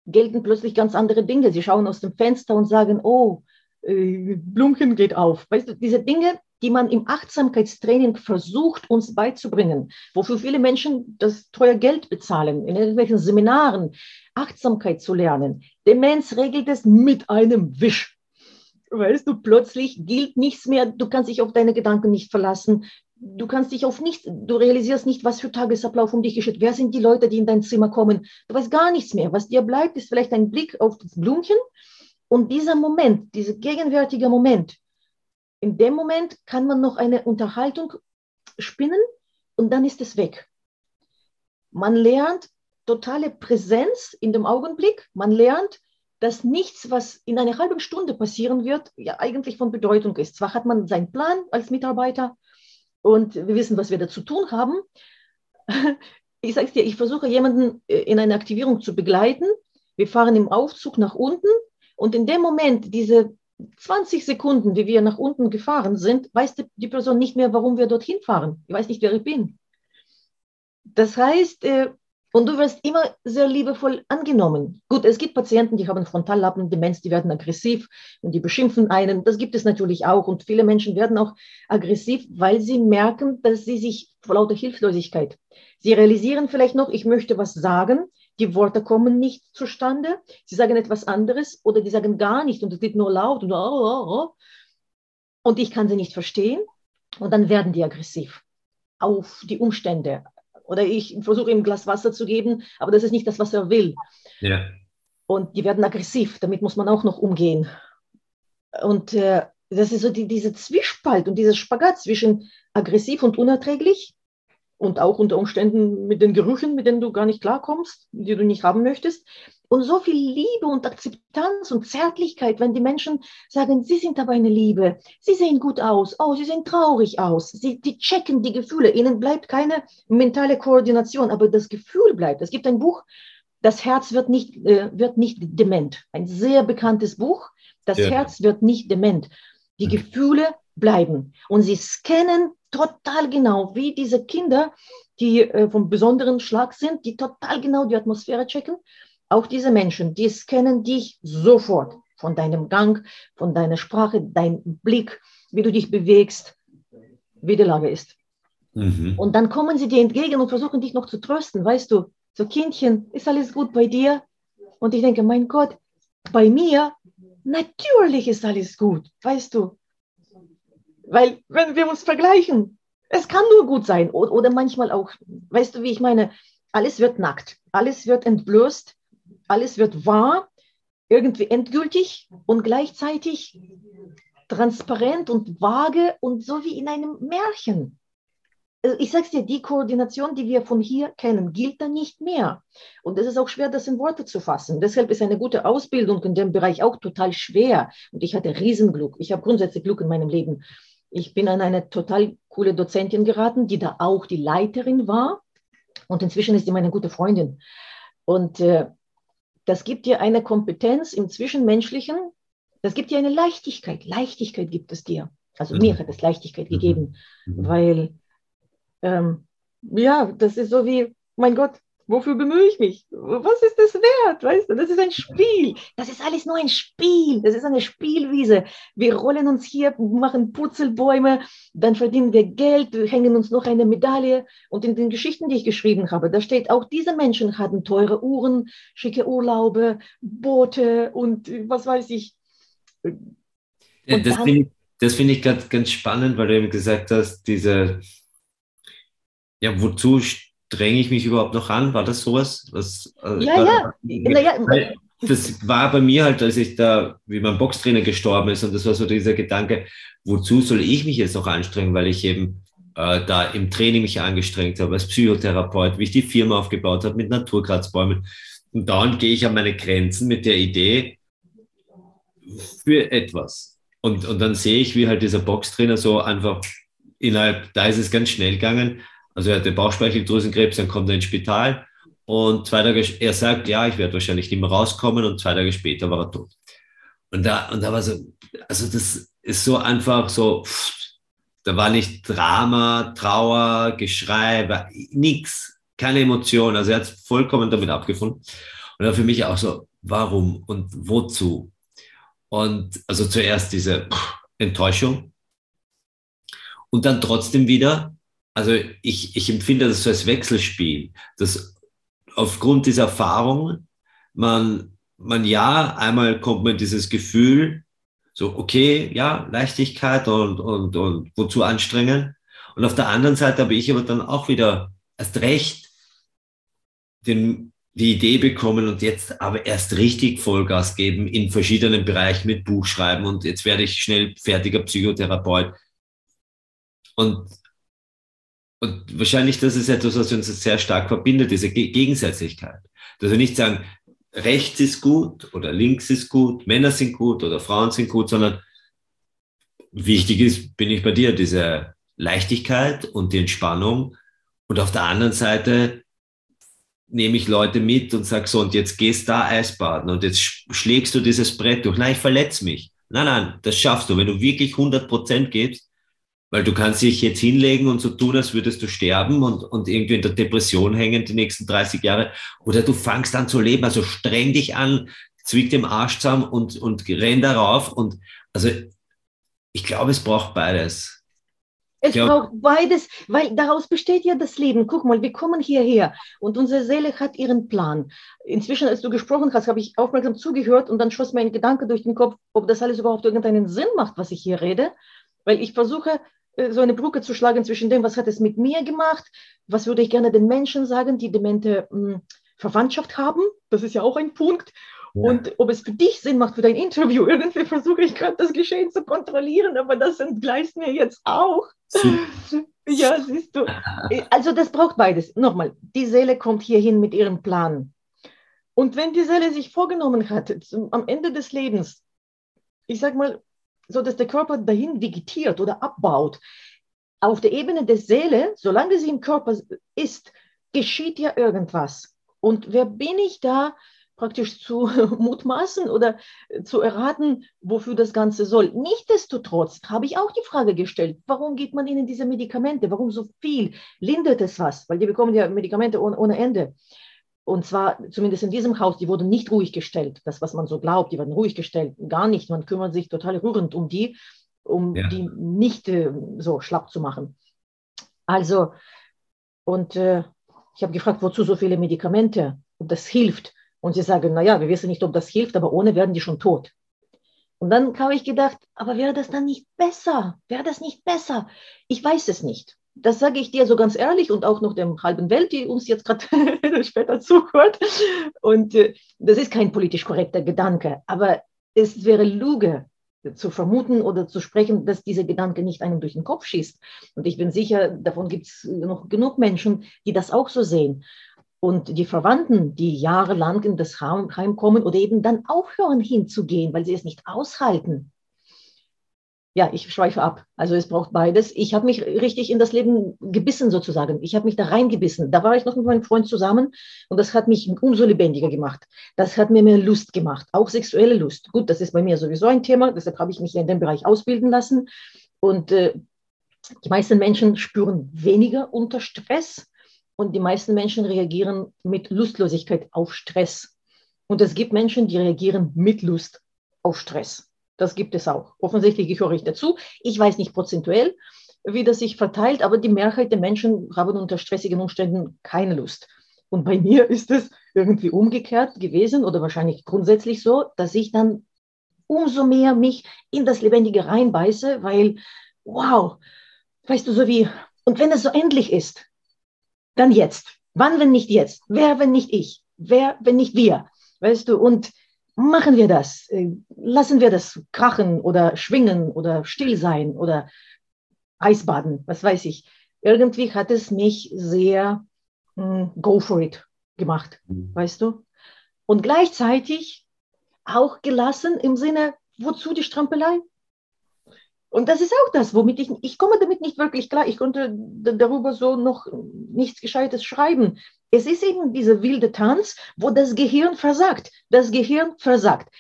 gelten plötzlich ganz andere Dinge. Sie schauen aus dem Fenster und sagen, oh, äh, Blumchen geht auf. Weißt du, diese Dinge, die man im Achtsamkeitstraining versucht, uns beizubringen, wofür viele Menschen das teuer Geld bezahlen, in irgendwelchen Seminaren, Achtsamkeit zu lernen. Demenz regelt es mit einem Wisch weißt du, plötzlich gilt nichts mehr, du kannst dich auf deine Gedanken nicht verlassen, du kannst dich auf nichts, du realisierst nicht, was für Tagesablauf um dich geschieht. Wer sind die Leute, die in dein Zimmer kommen? Du weißt gar nichts mehr. Was dir bleibt, ist vielleicht ein Blick auf das Blümchen und dieser Moment, dieser gegenwärtige Moment. In dem Moment kann man noch eine Unterhaltung spinnen und dann ist es weg. Man lernt totale Präsenz in dem Augenblick. Man lernt, dass nichts, was in einer halben Stunde passieren wird, ja eigentlich von Bedeutung ist. Zwar hat man seinen Plan als Mitarbeiter, und wir wissen, was wir da zu tun haben. Ich sage es dir, ich versuche jemanden äh, in eine Aktivierung zu begleiten. Wir fahren im Aufzug nach unten und in dem Moment, diese 20 Sekunden, wie wir nach unten gefahren sind, weiß die Person nicht mehr, warum wir dorthin fahren. Ich weiß nicht, wer ich bin. Das heißt, äh, und du wirst immer sehr liebevoll angenommen. Gut, es gibt Patienten, die haben Frontallappendemenz, die werden aggressiv und die beschimpfen einen. Das gibt es natürlich auch. Und viele Menschen werden auch aggressiv, weil sie merken, dass sie sich vor lauter Hilflosigkeit, sie realisieren vielleicht noch, ich möchte was sagen, die Worte kommen nicht zustande, sie sagen etwas anderes oder die sagen gar nicht und es geht nur laut und, oh, oh, oh. und ich kann sie nicht verstehen und dann werden die aggressiv auf die Umstände, oder ich versuche ihm ein Glas Wasser zu geben, aber das ist nicht das, was er will. Ja. Und die werden aggressiv, damit muss man auch noch umgehen. Und äh, das ist so die, diese Zwiespalt und dieser Spagat zwischen aggressiv und unerträglich und auch unter Umständen mit den Gerüchen, mit denen du gar nicht klarkommst, die du nicht haben möchtest. Und so viel Liebe und Akzeptanz und Zärtlichkeit, wenn die Menschen sagen, sie sind aber eine Liebe, sie sehen gut aus, oh, sie sehen traurig aus, sie die checken die Gefühle, ihnen bleibt keine mentale Koordination, aber das Gefühl bleibt. Es gibt ein Buch, das Herz wird nicht, äh, wird nicht dement. Ein sehr bekanntes Buch, das ja. Herz wird nicht dement. Die mhm. Gefühle bleiben. Und sie scannen total genau, wie diese Kinder, die äh, vom besonderen Schlag sind, die total genau die Atmosphäre checken. Auch diese Menschen, die scannen dich sofort von deinem Gang, von deiner Sprache, dein Blick, wie du dich bewegst, wie die Lage ist. Mhm. Und dann kommen sie dir entgegen und versuchen dich noch zu trösten. Weißt du, so Kindchen, ist alles gut bei dir? Und ich denke, mein Gott, bei mir, natürlich ist alles gut, weißt du. Weil, wenn wir uns vergleichen, es kann nur gut sein. Oder, oder manchmal auch, weißt du, wie ich meine, alles wird nackt, alles wird entblößt, alles wird wahr. irgendwie endgültig und gleichzeitig transparent und vage und so wie in einem Märchen. Also ich sage es dir, die Koordination, die wir von hier kennen, gilt dann nicht mehr. Und es ist auch schwer, das in Worte zu fassen. Deshalb ist eine gute Ausbildung in dem Bereich auch total schwer. Und ich hatte Riesenglück. Ich habe grundsätzlich Glück in meinem Leben. Ich bin an eine total coole Dozentin geraten, die da auch die Leiterin war. Und inzwischen ist sie meine gute Freundin. Und äh, das gibt dir eine Kompetenz im Zwischenmenschlichen, das gibt dir eine Leichtigkeit. Leichtigkeit gibt es dir. Also mhm. mir hat es Leichtigkeit mhm. gegeben, mhm. weil, ähm, ja, das ist so wie, mein Gott, Wofür bemühe ich mich? Was ist das wert? Weißt du, das ist ein Spiel. Das ist alles nur ein Spiel. Das ist eine Spielwiese. Wir rollen uns hier, machen Purzelbäume, dann verdienen wir Geld, hängen uns noch eine Medaille. Und in den Geschichten, die ich geschrieben habe, da steht auch, diese Menschen hatten teure Uhren, schicke Urlaube, Boote und was weiß ich. Ja, das finde ich, find ich ganz, ganz spannend, weil du eben gesagt hast, diese, ja, wozu dränge ich mich überhaupt noch an? War das sowas? Was, äh, ja, ja. Naja. Das war bei mir halt, als ich da, wie mein Boxtrainer gestorben ist, und das war so dieser Gedanke, wozu soll ich mich jetzt noch anstrengen, weil ich eben äh, da im Training mich angestrengt habe, als Psychotherapeut, wie ich die Firma aufgebaut habe mit Naturkratzbäumen. Und dann gehe ich an meine Grenzen mit der Idee für etwas. Und, und dann sehe ich, wie halt dieser Boxtrainer so einfach innerhalb, da ist es ganz schnell gegangen, also er hatte Bauchspeicheldrüsenkrebs, dann kommt er ins Spital und zwei Tage, er sagt, ja, ich werde wahrscheinlich nicht mehr rauskommen und zwei Tage später war er tot. Und da, und da war so, also das ist so einfach so, da war nicht Drama, Trauer, Geschrei, war nix, keine Emotion. Also er hat vollkommen damit abgefunden. Und dann für mich auch so, warum und wozu? Und also zuerst diese Enttäuschung und dann trotzdem wieder also ich, ich empfinde das so als Wechselspiel, dass aufgrund dieser Erfahrung man, man ja, einmal kommt man dieses Gefühl, so, okay, ja, Leichtigkeit und, und, und wozu anstrengen. Und auf der anderen Seite habe ich aber dann auch wieder erst recht den, die Idee bekommen und jetzt aber erst richtig Vollgas geben in verschiedenen Bereichen mit Buchschreiben und jetzt werde ich schnell fertiger Psychotherapeut. Und und wahrscheinlich das ist etwas, was uns sehr stark verbindet, diese Gegensätzlichkeit. Dass wir nicht sagen, rechts ist gut oder links ist gut, Männer sind gut oder Frauen sind gut, sondern wichtig ist, bin ich bei dir, diese Leichtigkeit und die Entspannung. Und auf der anderen Seite nehme ich Leute mit und sage so, und jetzt gehst da Eisbaden und jetzt schlägst du dieses Brett durch. Nein, ich verletze mich. Nein, nein, das schaffst du. Wenn du wirklich 100 Prozent gibst, weil du kannst dich jetzt hinlegen und so tun, als würdest du sterben und, und irgendwie in der Depression hängen die nächsten 30 Jahre. Oder du fangst an zu leben, also streng dich an, zwick dem Arsch zusammen und, und renn darauf. Und also ich glaube, es braucht beides. Es ja. braucht beides, weil daraus besteht ja das Leben. Guck mal, wir kommen hierher und unsere Seele hat ihren Plan. Inzwischen, als du gesprochen hast, habe ich aufmerksam zugehört und dann schoss mir ein Gedanke durch den Kopf, ob das alles überhaupt irgendeinen Sinn macht, was ich hier rede. Weil ich versuche, so eine Brücke zu schlagen zwischen dem, was hat es mit mir gemacht, was würde ich gerne den Menschen sagen, die demente mh, hm, Verwandtschaft haben, das ist ja auch ein Punkt, ja. und ob es für dich Sinn macht für dein Interview. Irgendwie versuche ich gerade das Geschehen zu kontrollieren, aber das entgleist mir jetzt auch. ja, siehst du. Äh, also das braucht beides. Nochmal, die Seele kommt hierhin mit ihrem Plan. Und wenn die Seele sich vorgenommen hat, zum, am Ende des Lebens, ich sag mal, so dass der Körper dahin vegetiert oder abbaut. Auf der Ebene der Seele, solange sie im Körper ist, geschieht ja irgendwas. Und wer bin ich da, praktisch zu mutmaßen oder zu erraten, wofür das Ganze soll. Nichtsdestotrotz habe ich auch die Frage gestellt, warum gibt man ihnen diese Medikamente? Warum so viel? Lindert es was? Weil die bekommen ja Medikamente ohne, ohne Ende. Und zwar, zumindest in diesem Haus, die wurden nicht ruhig gestellt. Das, was man so glaubt, die werden ruhig gestellt. Gar nicht. Man kümmert sich total rührend um die, um ja. die nicht äh, so schlapp zu machen. Also, und äh, ich habe gefragt, wozu so viele Medikamente, ob das hilft. Und sie sagen, naja, wir wissen nicht, ob das hilft, aber ohne werden die schon tot. Und dann habe ich gedacht, aber wäre das dann nicht besser? Wäre das nicht besser? Ich weiß es nicht. Das sage ich dir so ganz ehrlich und auch noch der halben Welt, die uns jetzt gerade später zuhört. Und äh, das ist kein politisch korrekter Gedanke, aber es wäre Lüge zu vermuten oder zu sprechen, dass dieser Gedanke nicht einem durch den Kopf schießt. Und ich bin sicher, davon gibt es noch genug Menschen, die das auch so sehen. Und die Verwandten, die jahrelang in das Heim kommen oder eben dann aufhören hinzugehen, weil sie es nicht aushalten, ja, ich schweife ab. Also es braucht beides. Ich habe mich richtig in das Leben gebissen sozusagen. Ich habe mich da reingebissen. Da war ich noch mit meinem Freund zusammen und das hat mich umso lebendiger gemacht. Das hat mir mehr Lust gemacht, auch sexuelle Lust. Gut, das ist bei mir sowieso ein Thema, deshalb habe ich mich in dem Bereich ausbilden lassen. Und äh, die meisten Menschen spüren weniger unter Stress und die meisten Menschen reagieren mit Lustlosigkeit auf Stress. Und es gibt Menschen, die reagieren mit Lust auf Stress. Das gibt es auch. Offensichtlich gehöre ich dazu. Ich weiß nicht prozentuell, wie das sich verteilt, aber die Mehrheit der Menschen haben unter stressigen Umständen keine Lust. Und bei mir ist es irgendwie umgekehrt gewesen oder wahrscheinlich grundsätzlich so, dass ich dann umso mehr mich in das Lebendige reinbeiße, weil, wow, weißt du, so wie, und wenn es so endlich ist, dann jetzt. Wann, wenn nicht jetzt? Wer, wenn nicht ich? Wer, wenn nicht wir? Weißt du, und machen wir das, äh, lassen wir das krachen oder schwingen oder still sein oder Eisbaden, was weiß ich. Irgendwie hat es mich sehr mh, hm, go for it gemacht, mhm. weißt du? Und gleichzeitig auch gelassen im Sinne, wozu die Strampelei? Und das ist auch das, womit ich, ich komme damit nicht wirklich klar. Ich konnte darüber so noch nichts Gescheites schreiben. Es ist eben dieser wilde Tanz, wo das Gehirn versagt. Das Gehirn versagt.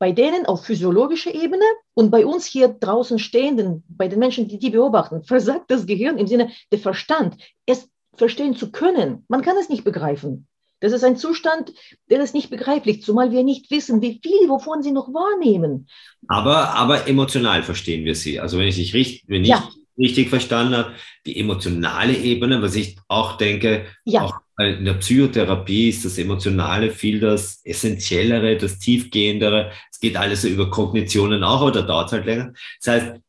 Bei denen auf physiologischer Ebene und bei uns hier draußen stehenden, bei den Menschen, die die beobachten, versagt das Gehirn im Sinne der Verstand, es verstehen zu können. Man kann es nicht begreifen. Das ist ein Zustand, der ist nicht begreiflich, zumal wir nicht wissen, wie viel, wovon sie noch wahrnehmen. Aber, aber emotional verstehen wir sie. Also wenn ich nicht richtig, wenn ich ja. richtig verstanden habe, die emotionale Ebene, was ich auch denke, ja. auch in der Psychotherapie ist das Emotionale viel das Essentiellere, das Tiefgehendere. Es geht alles über Kognitionen auch, aber da dauert es halt länger. Das heißt,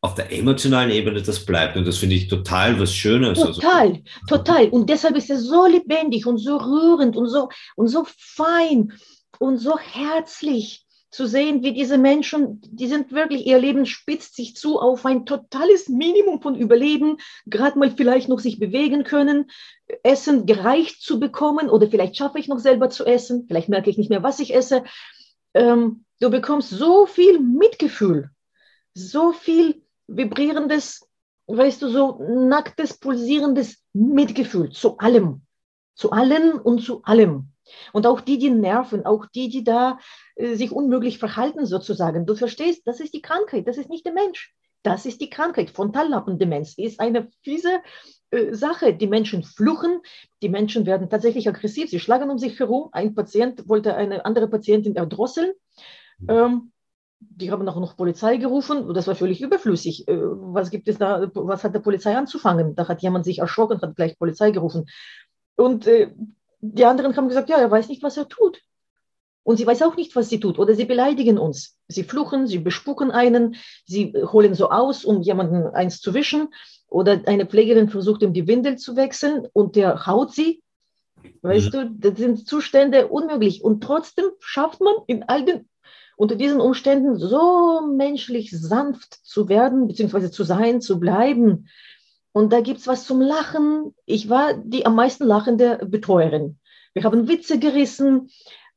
auf der emotionalen Ebene das bleibt. Und das finde ich total was Schönes. Also total, also, total. Und deshalb ist es so lebendig und so rührend und so, und so fein und so herzlich zu sehen, wie diese Menschen, die sind wirklich, ihr Leben spitzt sich zu auf ein totales Minimum von Überleben, gerade mal vielleicht noch sich bewegen können, Essen gereicht zu bekommen oder vielleicht schaffe ich noch selber zu essen, vielleicht merke ich nicht mehr, was ich esse. Ähm, du bekommst so viel Mitgefühl, so viel vibrierendes, weißt du, so nacktes, pulsierendes Mitgefühl zu allem, zu allen und zu allem. Und auch die, die nerven, auch die, die da äh, sich unmöglich verhalten sozusagen. Du verstehst, das ist die Krankheit, das ist nicht der Mensch. Das ist die Krankheit. Frontallappendemenz ist eine fiese äh, Sache. Die Menschen fluchen, die Menschen werden tatsächlich aggressiv, sie schlagen um sich herum. Ein Patient wollte eine andere Patientin erdrosseln. Mhm. Ähm, die haben auch noch Polizei gerufen, das war völlig überflüssig. Äh, was gibt es da, was hat der Polizei anzufangen? Da hat jemand sich erschrocken, hat gleich Polizei gerufen. Und äh, die anderen haben gesagt, ja, er weiß nicht, was er tut. Und sie weiß auch nicht, was sie tut. Oder sie beleidigen uns. Sie fluchen, sie bespucken einen, sie holen so aus, um jemanden eins zu wischen. Oder eine Pflegerin versucht, ihm die Windel zu wechseln und der haut sie. Weißt mhm. du, das sind Zustände unmöglich. Und trotzdem schafft man in all den unter diesen Umständen so menschlich sanft zu werden, beziehungsweise zu sein, zu bleiben. Und da gibt es was zum Lachen. Ich war die am meisten lachende Betreuerin. Wir haben Witze gerissen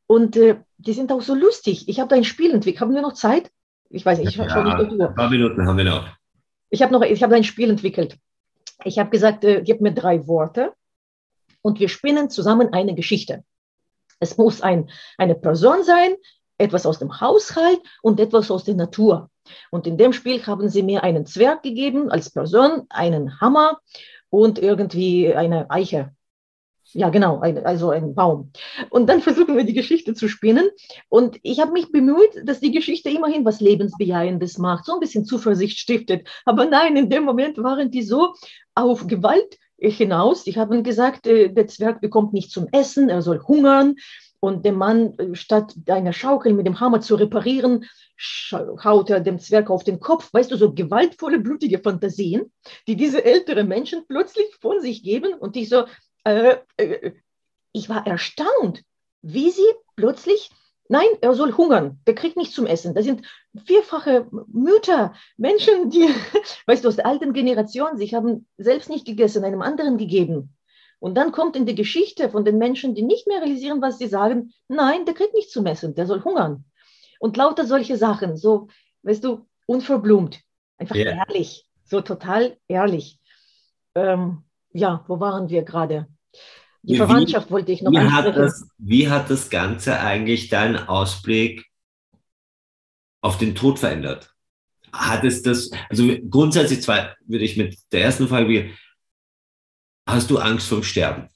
und äh, die sind auch so lustig. Ich habe da ein Spiel entwickelt. Haben wir noch Zeit? Ich weiß nicht, ich ja, schaue nicht auf Ein paar Minuten haben wir noch. Ich habe noch, ich habe ein Spiel entwickelt. Ich habe gesagt, äh, gib mir drei Worte und wir spinnen zusammen eine Geschichte. Es muss ein, eine Person sein, etwas aus dem Haushalt und etwas aus der Natur. Und in dem Spiel haben sie mir einen Zwerg gegeben als Person, einen Hammer und irgendwie eine Eiche. Ja, genau, ein, also ein Baum. Und dann versuchen wir die Geschichte zu spinnen. Und ich habe mich bemüht, dass die Geschichte immerhin was Lebensbejahendes macht, so ein bisschen Zuversicht stiftet. Aber nein, in dem Moment waren die so auf Gewalt hinaus. Die haben gesagt, äh, der Zwerg bekommt nicht zum Essen, er soll hungern. Und der Mann, äh, statt eine Schaukel mit dem Hammer zu reparieren, haut er dem Zwerg auf den Kopf. Weißt du, so gewaltvolle, blutige Fantasien, die diese älteren Menschen plötzlich von sich geben. Und ich so, äh, äh, ich war erstaunt, wie sie plötzlich Nein, er soll hungern. Der kriegt nichts zum Essen. Das sind vierfache Mütter, Menschen, die, weißt du, aus der alten Generation, sich haben selbst nicht gegessen, einem anderen gegeben. Und dann kommt in die Geschichte von den Menschen, die nicht mehr realisieren, was sie sagen, nein, der kriegt nichts zum Essen, der soll hungern. Und lauter solche Sachen, so, weißt du, unverblumt, einfach yeah. ehrlich, so total ehrlich. Ähm, ja, wo waren wir gerade? Die wie, Verwandtschaft wollte ich noch wie hat, das, wie hat das Ganze eigentlich deinen Ausblick auf den Tod verändert? Hat es das, also grundsätzlich zwei, würde ich mit der ersten Frage, hast du Angst vom Sterben?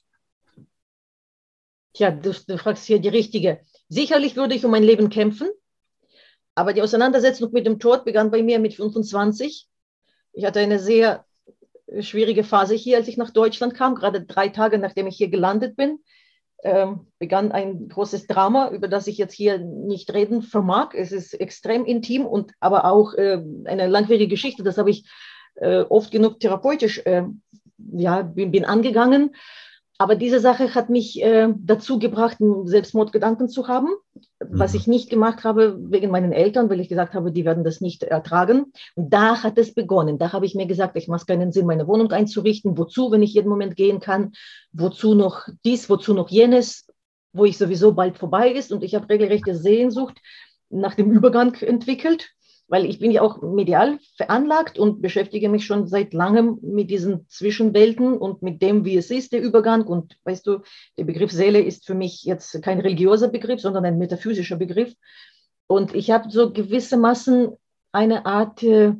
Tja, du, du fragst hier die richtige. Sicherlich würde ich um mein Leben kämpfen, aber die Auseinandersetzung mit dem Tod begann bei mir mit 25. Ich hatte eine sehr schwierige Phase hier, als ich nach Deutschland kam, gerade drei Tage nachdem ich hier gelandet bin. Ähm, begann ein großes Drama, über das ich jetzt hier nicht reden vermag. Es ist extrem intim und aber auch äh, eine langwierige Geschichte. Das habe ich äh, oft genug therapeutisch äh, ja, bin, bin angegangen. Aber diese Sache hat mich äh, dazu gebracht, Selbstmordgedanken zu haben, mhm. was ich nicht gemacht habe wegen meinen Eltern, weil ich gesagt habe, die werden das nicht ertragen. Und da hat es begonnen. Da habe ich mir gesagt, ich mache keinen Sinn, meine Wohnung einzurichten. Wozu, wenn ich jeden Moment gehen kann? Wozu noch dies, wozu noch jenes, wo ich sowieso bald vorbei ist? Und ich habe regelrechte Sehnsucht nach dem Übergang entwickelt weil ich bin ja auch medial veranlagt und beschäftige mich schon seit langem mit diesen Zwischenwelten und mit dem, wie es ist, der Übergang. Und weißt du, der Begriff Seele ist für mich jetzt kein religiöser Begriff, sondern ein metaphysischer Begriff. Und ich habe so gewissermaßen eine Art äh,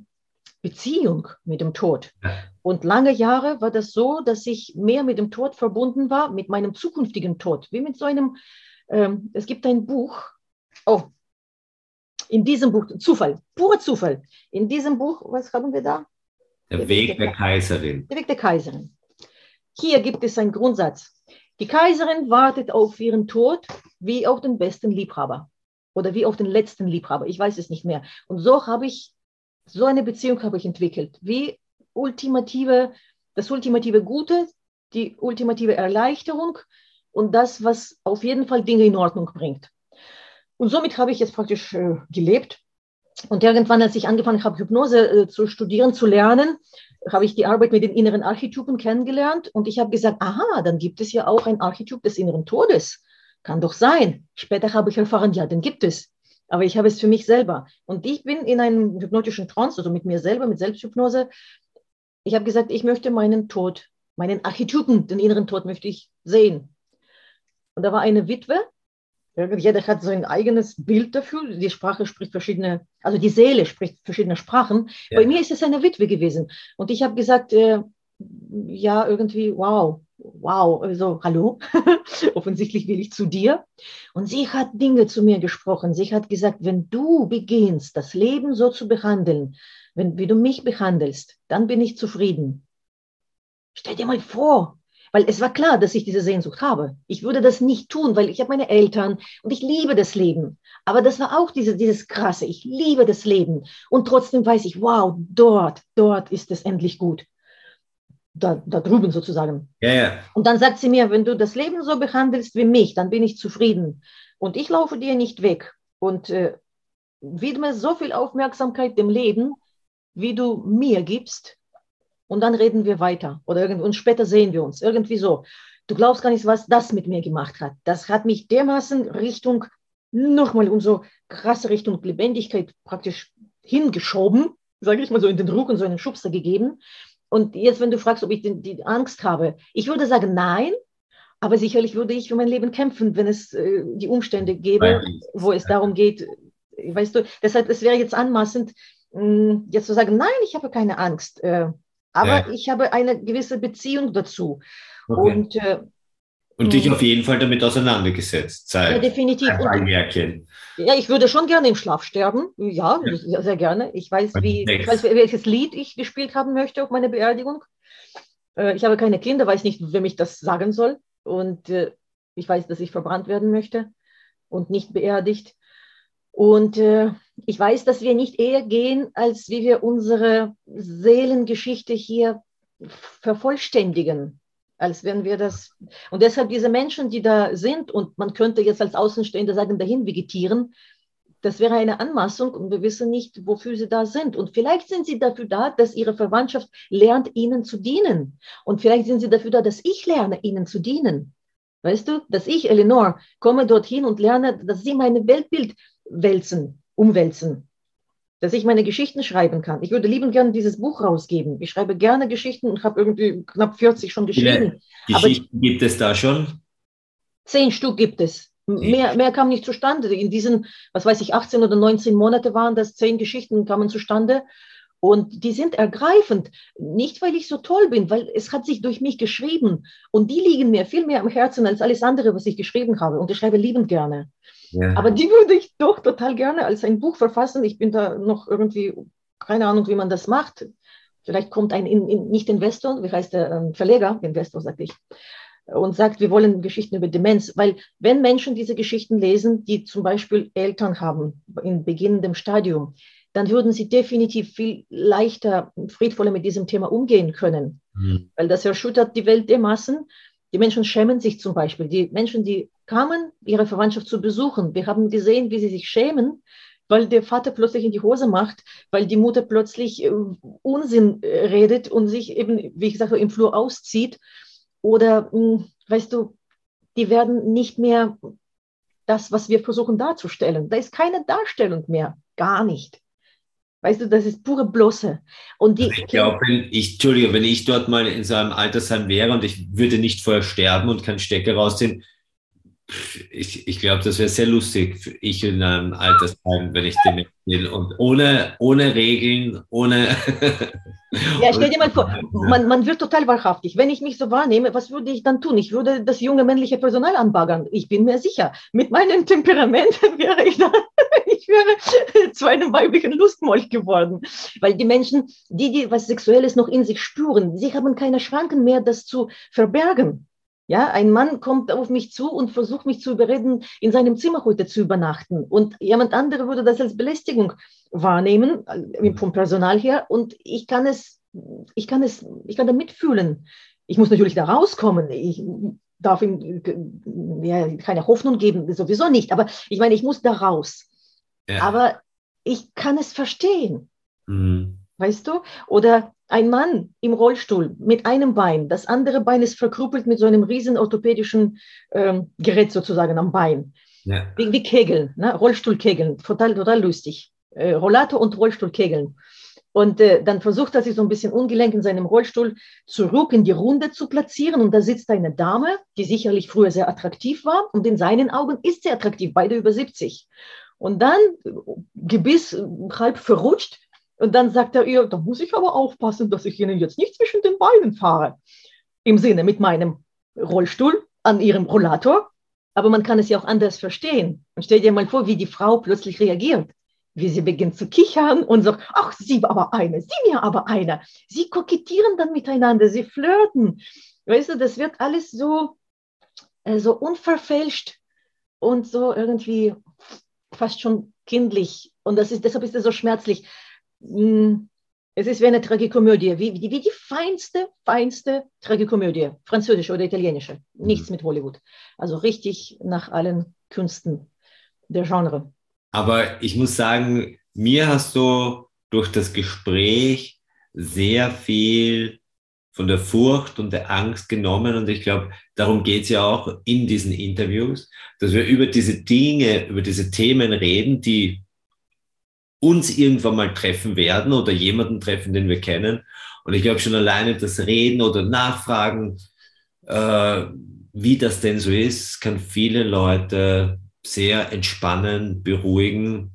Beziehung mit dem Tod. Und lange Jahre war das so, dass ich mehr mit dem Tod verbunden war, mit meinem zukünftigen Tod, wie mit so einem, ähm, es gibt ein Buch, oh, in diesem Buch, Zufall, purer Zufall, in diesem Buch, was haben wir da? Der, Weg der, der Kaiserin. Der Weg der Kaiserin. Hier gibt es einen Grundsatz. Die Kaiserin wartet auf ihren Tod wie auf den besten Liebhaber oder wie auf den letzten Liebhaber. Ich weiß es nicht mehr. Und so habe ich, so eine Beziehung habe ich entwickelt. Wie ultimative, das ultimative Gute, die ultimative Erleichterung und das, was auf jeden Fall Dinge in Ordnung bringt. Und somit habe ich jetzt praktisch äh, gelebt. Und irgendwann, als ich angefangen habe, Hypnose äh, zu studieren, zu lernen, habe ich die Arbeit mit den inneren Archetypen kennengelernt. Und ich habe gesagt, aha, dann gibt es ja auch ein Archetyp des inneren Todes. Kann doch sein. Später habe ich erfahren, ja, den gibt es. Aber ich habe es für mich selber. Und ich bin in einem hypnotischen Trance, also mit mir selber, mit Selbsthypnose. Ich habe gesagt, ich möchte meinen Tod, meinen Archetypen, den inneren Tod möchte ich sehen. Und da war eine Witwe, jeder hat so ein eigenes Bild dafür. Die Sprache spricht verschiedene, also die Seele spricht verschiedene Sprachen. Ja. Bei mir ist es eine Witwe gewesen. Und ich habe gesagt, äh, ja, irgendwie, wow, wow, also hallo, offensichtlich will ich zu dir. Und sie hat Dinge zu mir gesprochen. Sie hat gesagt, wenn du beginnst, das Leben so zu behandeln, wenn, wie du mich behandelst, dann bin ich zufrieden. Stell dir mal vor, weil es war klar, dass ich diese Sehnsucht habe. Ich würde das nicht tun, weil ich habe meine Eltern und ich liebe das Leben. Aber das war auch diese, dieses Krasse. Ich liebe das Leben. Und trotzdem weiß ich, wow, dort, dort ist es endlich gut. Da, da drüben sozusagen. Ja, ja. Und dann sagt sie mir, wenn du das Leben so behandelst wie mich, dann bin ich zufrieden. Und ich laufe dir nicht weg. Und äh, widme so viel Aufmerksamkeit dem Leben, wie du mir gibst, und dann reden wir weiter oder irgendwie, und später sehen wir uns, irgendwie so. Du glaubst gar nicht, was das mit mir gemacht hat. Das hat mich dermaßen Richtung, nochmal umso krasse Richtung Lebendigkeit praktisch hingeschoben, sage ich mal so in den Ruck und so einen Schubser gegeben. Und jetzt, wenn du fragst, ob ich die, die Angst habe, ich würde sagen, nein, aber sicherlich würde ich für mein Leben kämpfen, wenn es äh, die Umstände gäbe, wo es darum geht, weißt du, deshalb, es wäre jetzt anmaßend, mh, hm, jetzt zu sagen, nein, ich habe keine Angst. Äh, aber ja. ich habe eine gewisse Beziehung dazu. Okay. Und, äh, und dich auf jeden Fall damit auseinandergesetzt. Seit ja, definitiv. Ein Märchen. Ja, ich würde schon gerne im Schlaf sterben. Ja, ja. sehr gerne. Ich weiß, wie, ich weiß, welches Lied ich gespielt haben möchte auf meiner Beerdigung. Äh, ich habe keine Kinder, weiß nicht, wem ich das sagen soll. Und äh, ich weiß, dass ich verbrannt werden möchte und nicht beerdigt. Und äh, ich weiß, dass wir nicht eher gehen, als wie wir unsere Seelengeschichte hier vervollständigen, als wenn wir das. Und deshalb diese Menschen, die da sind, und man könnte jetzt als Außenstehender sagen, dahin vegetieren, das wäre eine Anmaßung und wir wissen nicht, wofür sie da sind. Und vielleicht sind sie dafür da, dass ihre Verwandtschaft lernt, ihnen zu dienen. Und vielleicht sind sie dafür da, dass ich lerne, ihnen zu dienen. Weißt du, dass ich, Eleanor, komme dorthin und lerne, dass sie mein Weltbild wälzen, umwälzen. Dass ich meine Geschichten schreiben kann. Ich würde liebend gerne dieses Buch rausgeben. Ich schreibe gerne Geschichten und habe irgendwie knapp 40 schon geschrieben. Wie Geschichten gibt es da schon? Zehn Stück gibt es. Mehr, mehr kam nicht zustande. In diesen, was weiß ich, 18 oder 19 Monate waren das, zehn Geschichten kamen zustande. Und die sind ergreifend. Nicht, weil ich so toll bin, weil es hat sich durch mich geschrieben. Und die liegen mir viel mehr am Herzen als alles andere, was ich geschrieben habe. Und ich schreibe liebend gerne. Ja. Aber die würde ich doch total gerne als ein Buch verfassen. Ich bin da noch irgendwie, keine Ahnung, wie man das macht. Vielleicht kommt ein in, in, Nicht-Investor, wie heißt der ähm, Verleger, Investor, sagte ich, und sagt, wir wollen Geschichten über Demenz. Weil wenn Menschen diese Geschichten lesen, die zum Beispiel Eltern haben in beginnendem Stadium, dann würden sie definitiv viel leichter, friedvoller mit diesem Thema umgehen können. Mhm. Weil das erschüttert die Welt dermaßen. Die Menschen schämen sich zum Beispiel. Die Menschen, die kamen, ihre Verwandtschaft zu besuchen, wir haben gesehen, wie sie sich schämen, weil der Vater plötzlich in die Hose macht, weil die Mutter plötzlich äh, Unsinn äh, redet und sich eben, wie ich habe, im Flur auszieht oder, hm, weißt du, die werden nicht mehr das, was wir versuchen darzustellen. Da ist keine Darstellung mehr, gar nicht. Weißt du, das ist pure Blosse. Und die, also ich glaube, wenn ich, Entschuldige, wenn ich dort mal in so einem Altersheim wäre und ich würde nicht vorher sterben und keinen Stecker rausziehen, ich, ich glaube, das wäre sehr lustig für ich in einem Altersheim, wenn ich dem erzähle. Und ohne, ohne Regeln, ohne. ja, stell dir mal vor, man, man wird total wahrhaftig. Wenn ich mich so wahrnehme, was würde ich dann tun? Ich würde das junge männliche Personal anbaggern. Ich bin mir sicher. Mit meinem Temperament wäre ich da, ich wäre zu einem weiblichen Lustmolch geworden. Weil die Menschen, die, die was Sexuelles noch in sich spüren, sie haben keine Schranken mehr, das zu verbergen. Ja, ein Mann kommt auf mich zu und versucht mich zu überreden, in seinem Zimmer heute zu übernachten. Und jemand andere würde das als Belästigung wahrnehmen, äh, vom Personal her. Und ich kann es, ich kann es, ich kann da mitfühlen. Ich muss natürlich da rauskommen. Ich darf ihm ja, keine Hoffnung geben, sowieso nicht. Aber ich meine, ich muss da raus. Ja. Aber ich kann es verstehen. Mhm. Weißt du? Oder ein Mann im Rollstuhl mit einem Bein, das andere Bein ist verkrüppelt mit so einem riesen orthopädischen ähm, Gerät sozusagen am Bein. Ja. Wie, wie Kegeln, ne? Rollstuhlkegeln, total, total lustig. Äh, Rollator und Rollstuhlkegeln. Und äh, dann versucht er sich so ein bisschen ungelenk in seinem Rollstuhl zurück in die Runde zu platzieren. Und da sitzt eine Dame, die sicherlich früher sehr attraktiv war. Und in seinen Augen ist sie attraktiv, beide über 70. Und dann, Gebiss halb verrutscht, und dann sagt er ihr, da muss ich aber aufpassen, dass ich Ihnen jetzt nicht zwischen den Beinen fahre. Im Sinne mit meinem Rollstuhl an Ihrem Rollator. Aber man kann es ja auch anders verstehen. Und stell dir mal vor, wie die Frau plötzlich reagiert. Wie sie beginnt zu kichern und sagt, ach, sie aber eine, sie mir aber einer. Sie kokettieren dann miteinander, sie flirten. Weißt du, das wird alles so, äh, so unverfälscht und so irgendwie fast schon kindlich. Und das ist, deshalb ist es so schmerzlich. Hm, es ist wie eine Tragikomödie, wie, wie, wie die feinste, feinste Tragikomödie, französische oder italienische. Nichts mhm. mit Hollywood. Also richtig nach allen Künsten der Genre. Aber ich muss sagen, mir hast du durch das Gespräch sehr viel von der Furcht und der Angst genommen. Und ich glaube, darum geht es ja auch in diesen Interviews, dass wir über diese Dinge, über diese Themen reden, die uns irgendwann mal treffen werden oder jemanden treffen, den wir kennen. Und ich glaube schon alleine das Reden oder Nachfragen, äh, wie das denn so ist, kann viele Leute sehr entspannen, beruhigen.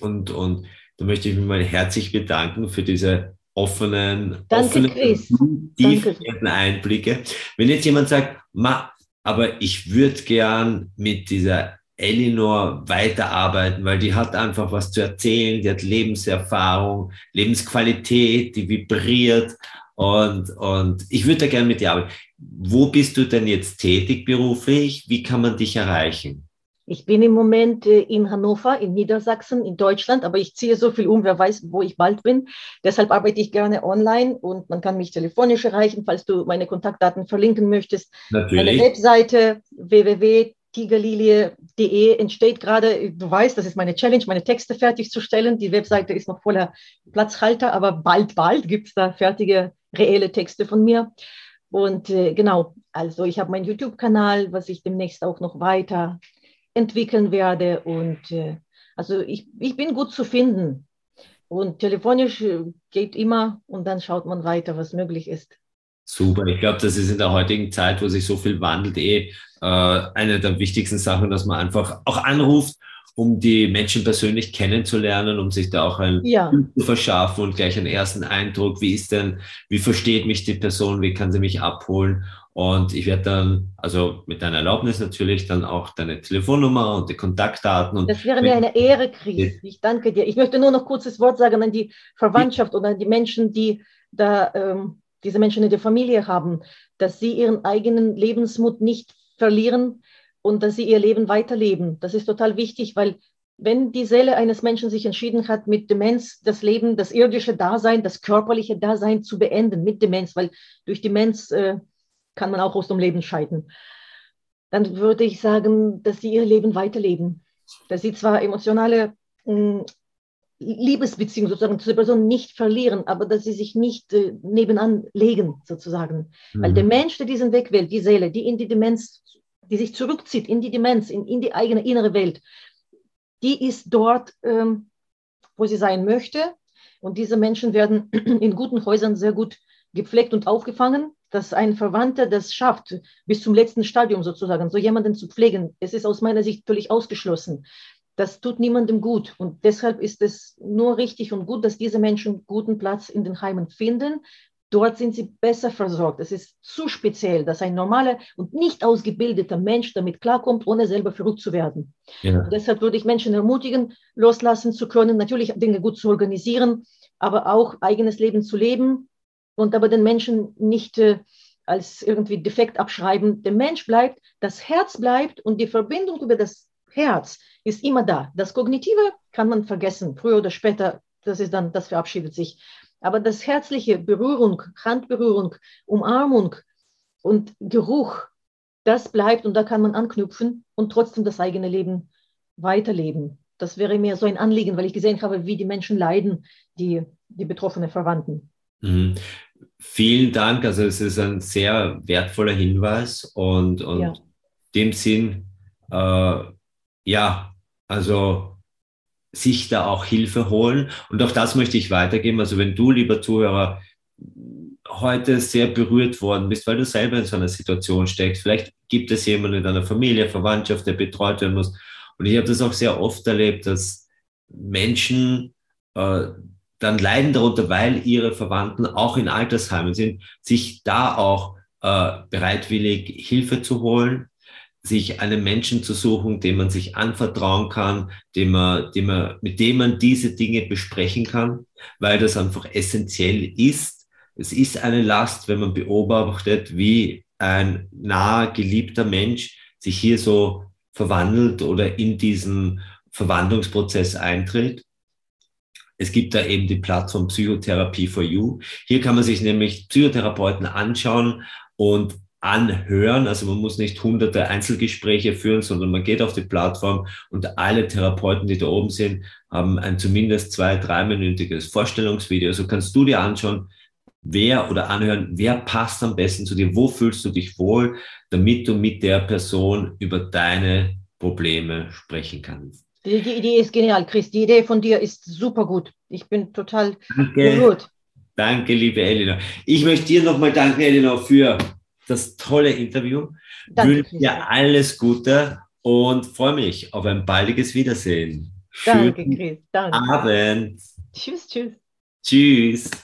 Und, und da möchte ich mich mal herzlich bedanken für diese offenen, Danke, offenen tiefen Einblicke. Wenn jetzt jemand sagt, ma, aber ich würde gern mit dieser Elinor weiterarbeiten, weil die hat einfach was zu erzählen, die hat Lebenserfahrung, Lebensqualität, die vibriert Und, und ich würde da gerne mit dir arbeiten. Wo bist du denn jetzt tätig beruflich? Wie kann man dich erreichen? Ich bin im Moment äh, in Hannover, in Niedersachsen, in Deutschland, aber ich ziehe so viel um, wer weiß, wo ich bald bin. Deshalb arbeite ich gerne online und man kann mich telefonisch erreichen, falls du meine Kontaktdaten verlinken möchtest. Natürlich. Meine Webseite www.tigerlilie.de entsteht gerade, du weißt, das ist meine Challenge, meine Texte fertigzustellen. Die Webseite ist noch voller Platzhalter, aber bald, bald gibt es da fertige, reelle Texte von mir. Und äh, genau, also ich habe meinen YouTube-Kanal, was ich demnächst auch noch weiter entwickeln werde. Und äh, also ich, ich bin gut zu finden. Und telefonisch äh, geht immer und dann schaut man weiter, was möglich ist. Super. Ich glaube, das ist in der heutigen Zeit, wo sich so viel wandelt, eh äh, eine der wichtigsten Sachen, dass man einfach auch anruft, um die Menschen persönlich kennenzulernen, um sich da auch ein ja. zu verschaffen und gleich einen ersten Eindruck, wie ist denn, wie versteht mich die Person, wie kann sie mich abholen und ich werde dann, also mit deiner Erlaubnis natürlich, dann auch deine Telefonnummer und die Kontaktdaten. Und das wäre mir eine Ehre, Chris. Ich danke dir. Ich möchte nur noch kurzes Wort sagen an die Verwandtschaft oder an die Menschen, die da ähm, diese Menschen in der Familie haben, dass sie ihren eigenen Lebensmut nicht verlieren und dass sie ihr Leben weiterleben. Das ist total wichtig, weil wenn die Seele eines Menschen sich entschieden hat, mit Demenz das Leben, das irdische Dasein, das körperliche Dasein zu beenden, mit Demenz, weil durch Demenz äh, kann man auch aus dem Leben scheiden. Dann würde ich sagen, dass sie ihr Leben weiterleben. Dass sie zwar emotionale mh, Liebesbeziehungen sozusagen zu der Person nicht verlieren, aber dass sie sich nicht äh, nebenan legen, sozusagen. Mhm. Weil der Mensch, der diesen Weg wählt, die Seele, die in die Demenz, die sich zurückzieht in die Demenz, in, in die eigene innere Welt, die ist dort, ähm, wo sie sein möchte. Und diese Menschen werden in guten Häusern sehr gut gepflegt und aufgefangen dass ein Verwandter das schafft, bis zum letzten Stadium sozusagen, so jemanden zu pflegen, es ist aus meiner Sicht völlig ausgeschlossen. Das tut niemandem gut. Und deshalb ist es nur richtig und gut, dass diese Menschen guten Platz in den Heimen finden. Dort sind sie besser versorgt. Es ist zu speziell, dass ein normaler und nicht ausgebildeter Mensch damit klarkommt, ohne selber verrückt zu werden. Ja. Deshalb würde ich Menschen ermutigen, loslassen zu können, natürlich Dinge gut zu organisieren, aber auch eigenes Leben zu leben, und aber den Menschen nicht äh, als irgendwie defekt abschreiben. Der Mensch bleibt, das Herz bleibt und die Verbindung über das Herz ist immer da. Das Kognitive kann man vergessen, früher oder später, das ist dann, das verabschiedet sich. Aber das herzliche Berührung, Handberührung, Umarmung und Geruch, das bleibt und da kann man anknüpfen und trotzdem das eigene Leben weiterleben. Das wäre mir so ein Anliegen, weil ich gesehen habe, wie die Menschen leiden, die, die betroffenen Verwandten. Mhm. Vielen Dank. Also es ist ein sehr wertvoller Hinweis und, und ja. dem Sinn, äh, ja, also sich da auch Hilfe holen. Und auch das möchte ich weitergeben. Also wenn du, lieber Zuhörer, heute sehr berührt worden bist, weil du selber in so einer Situation steckst, vielleicht gibt es jemanden in deiner Familie, Verwandtschaft, der betreut werden muss. Und ich habe das auch sehr oft erlebt, dass Menschen äh, dann leiden darunter, weil ihre Verwandten auch in Altersheimen sind, sich da auch äh, bereitwillig Hilfe zu holen, sich einen Menschen zu suchen, dem man sich anvertrauen kann, dem man, dem man, mit dem man diese Dinge besprechen kann, weil das einfach essentiell ist. Es ist eine Last, wenn man beobachtet, wie ein nahe geliebter Mensch sich hier so verwandelt oder in diesen Verwandlungsprozess eintritt. Es gibt da eben die Plattform Psychotherapie for You. Hier kann man sich nämlich Psychotherapeuten anschauen und anhören. Also man muss nicht hunderte Einzelgespräche führen, sondern man geht auf die Plattform und alle Therapeuten, die da oben sind, haben ein zumindest zwei, dreiminütiges Vorstellungsvideo. So kannst du dir anschauen, wer oder anhören, wer passt am besten zu dir, wo fühlst du dich wohl, damit du mit der Person über deine Probleme sprechen kannst. Die, die, Idee ist genial, Chris. Die Idee von dir ist super gut. Ich bin total Danke. gut. Danke, liebe Elinor. Ich möchte dir nochmal danken, Elinor, für das tolle Interview. Danke, wünsche dir alles Gute und freue mich auf ein baldiges Wiedersehen. Danke, Chris. Danke. Abend. Tschüss, tschüss. Tschüss.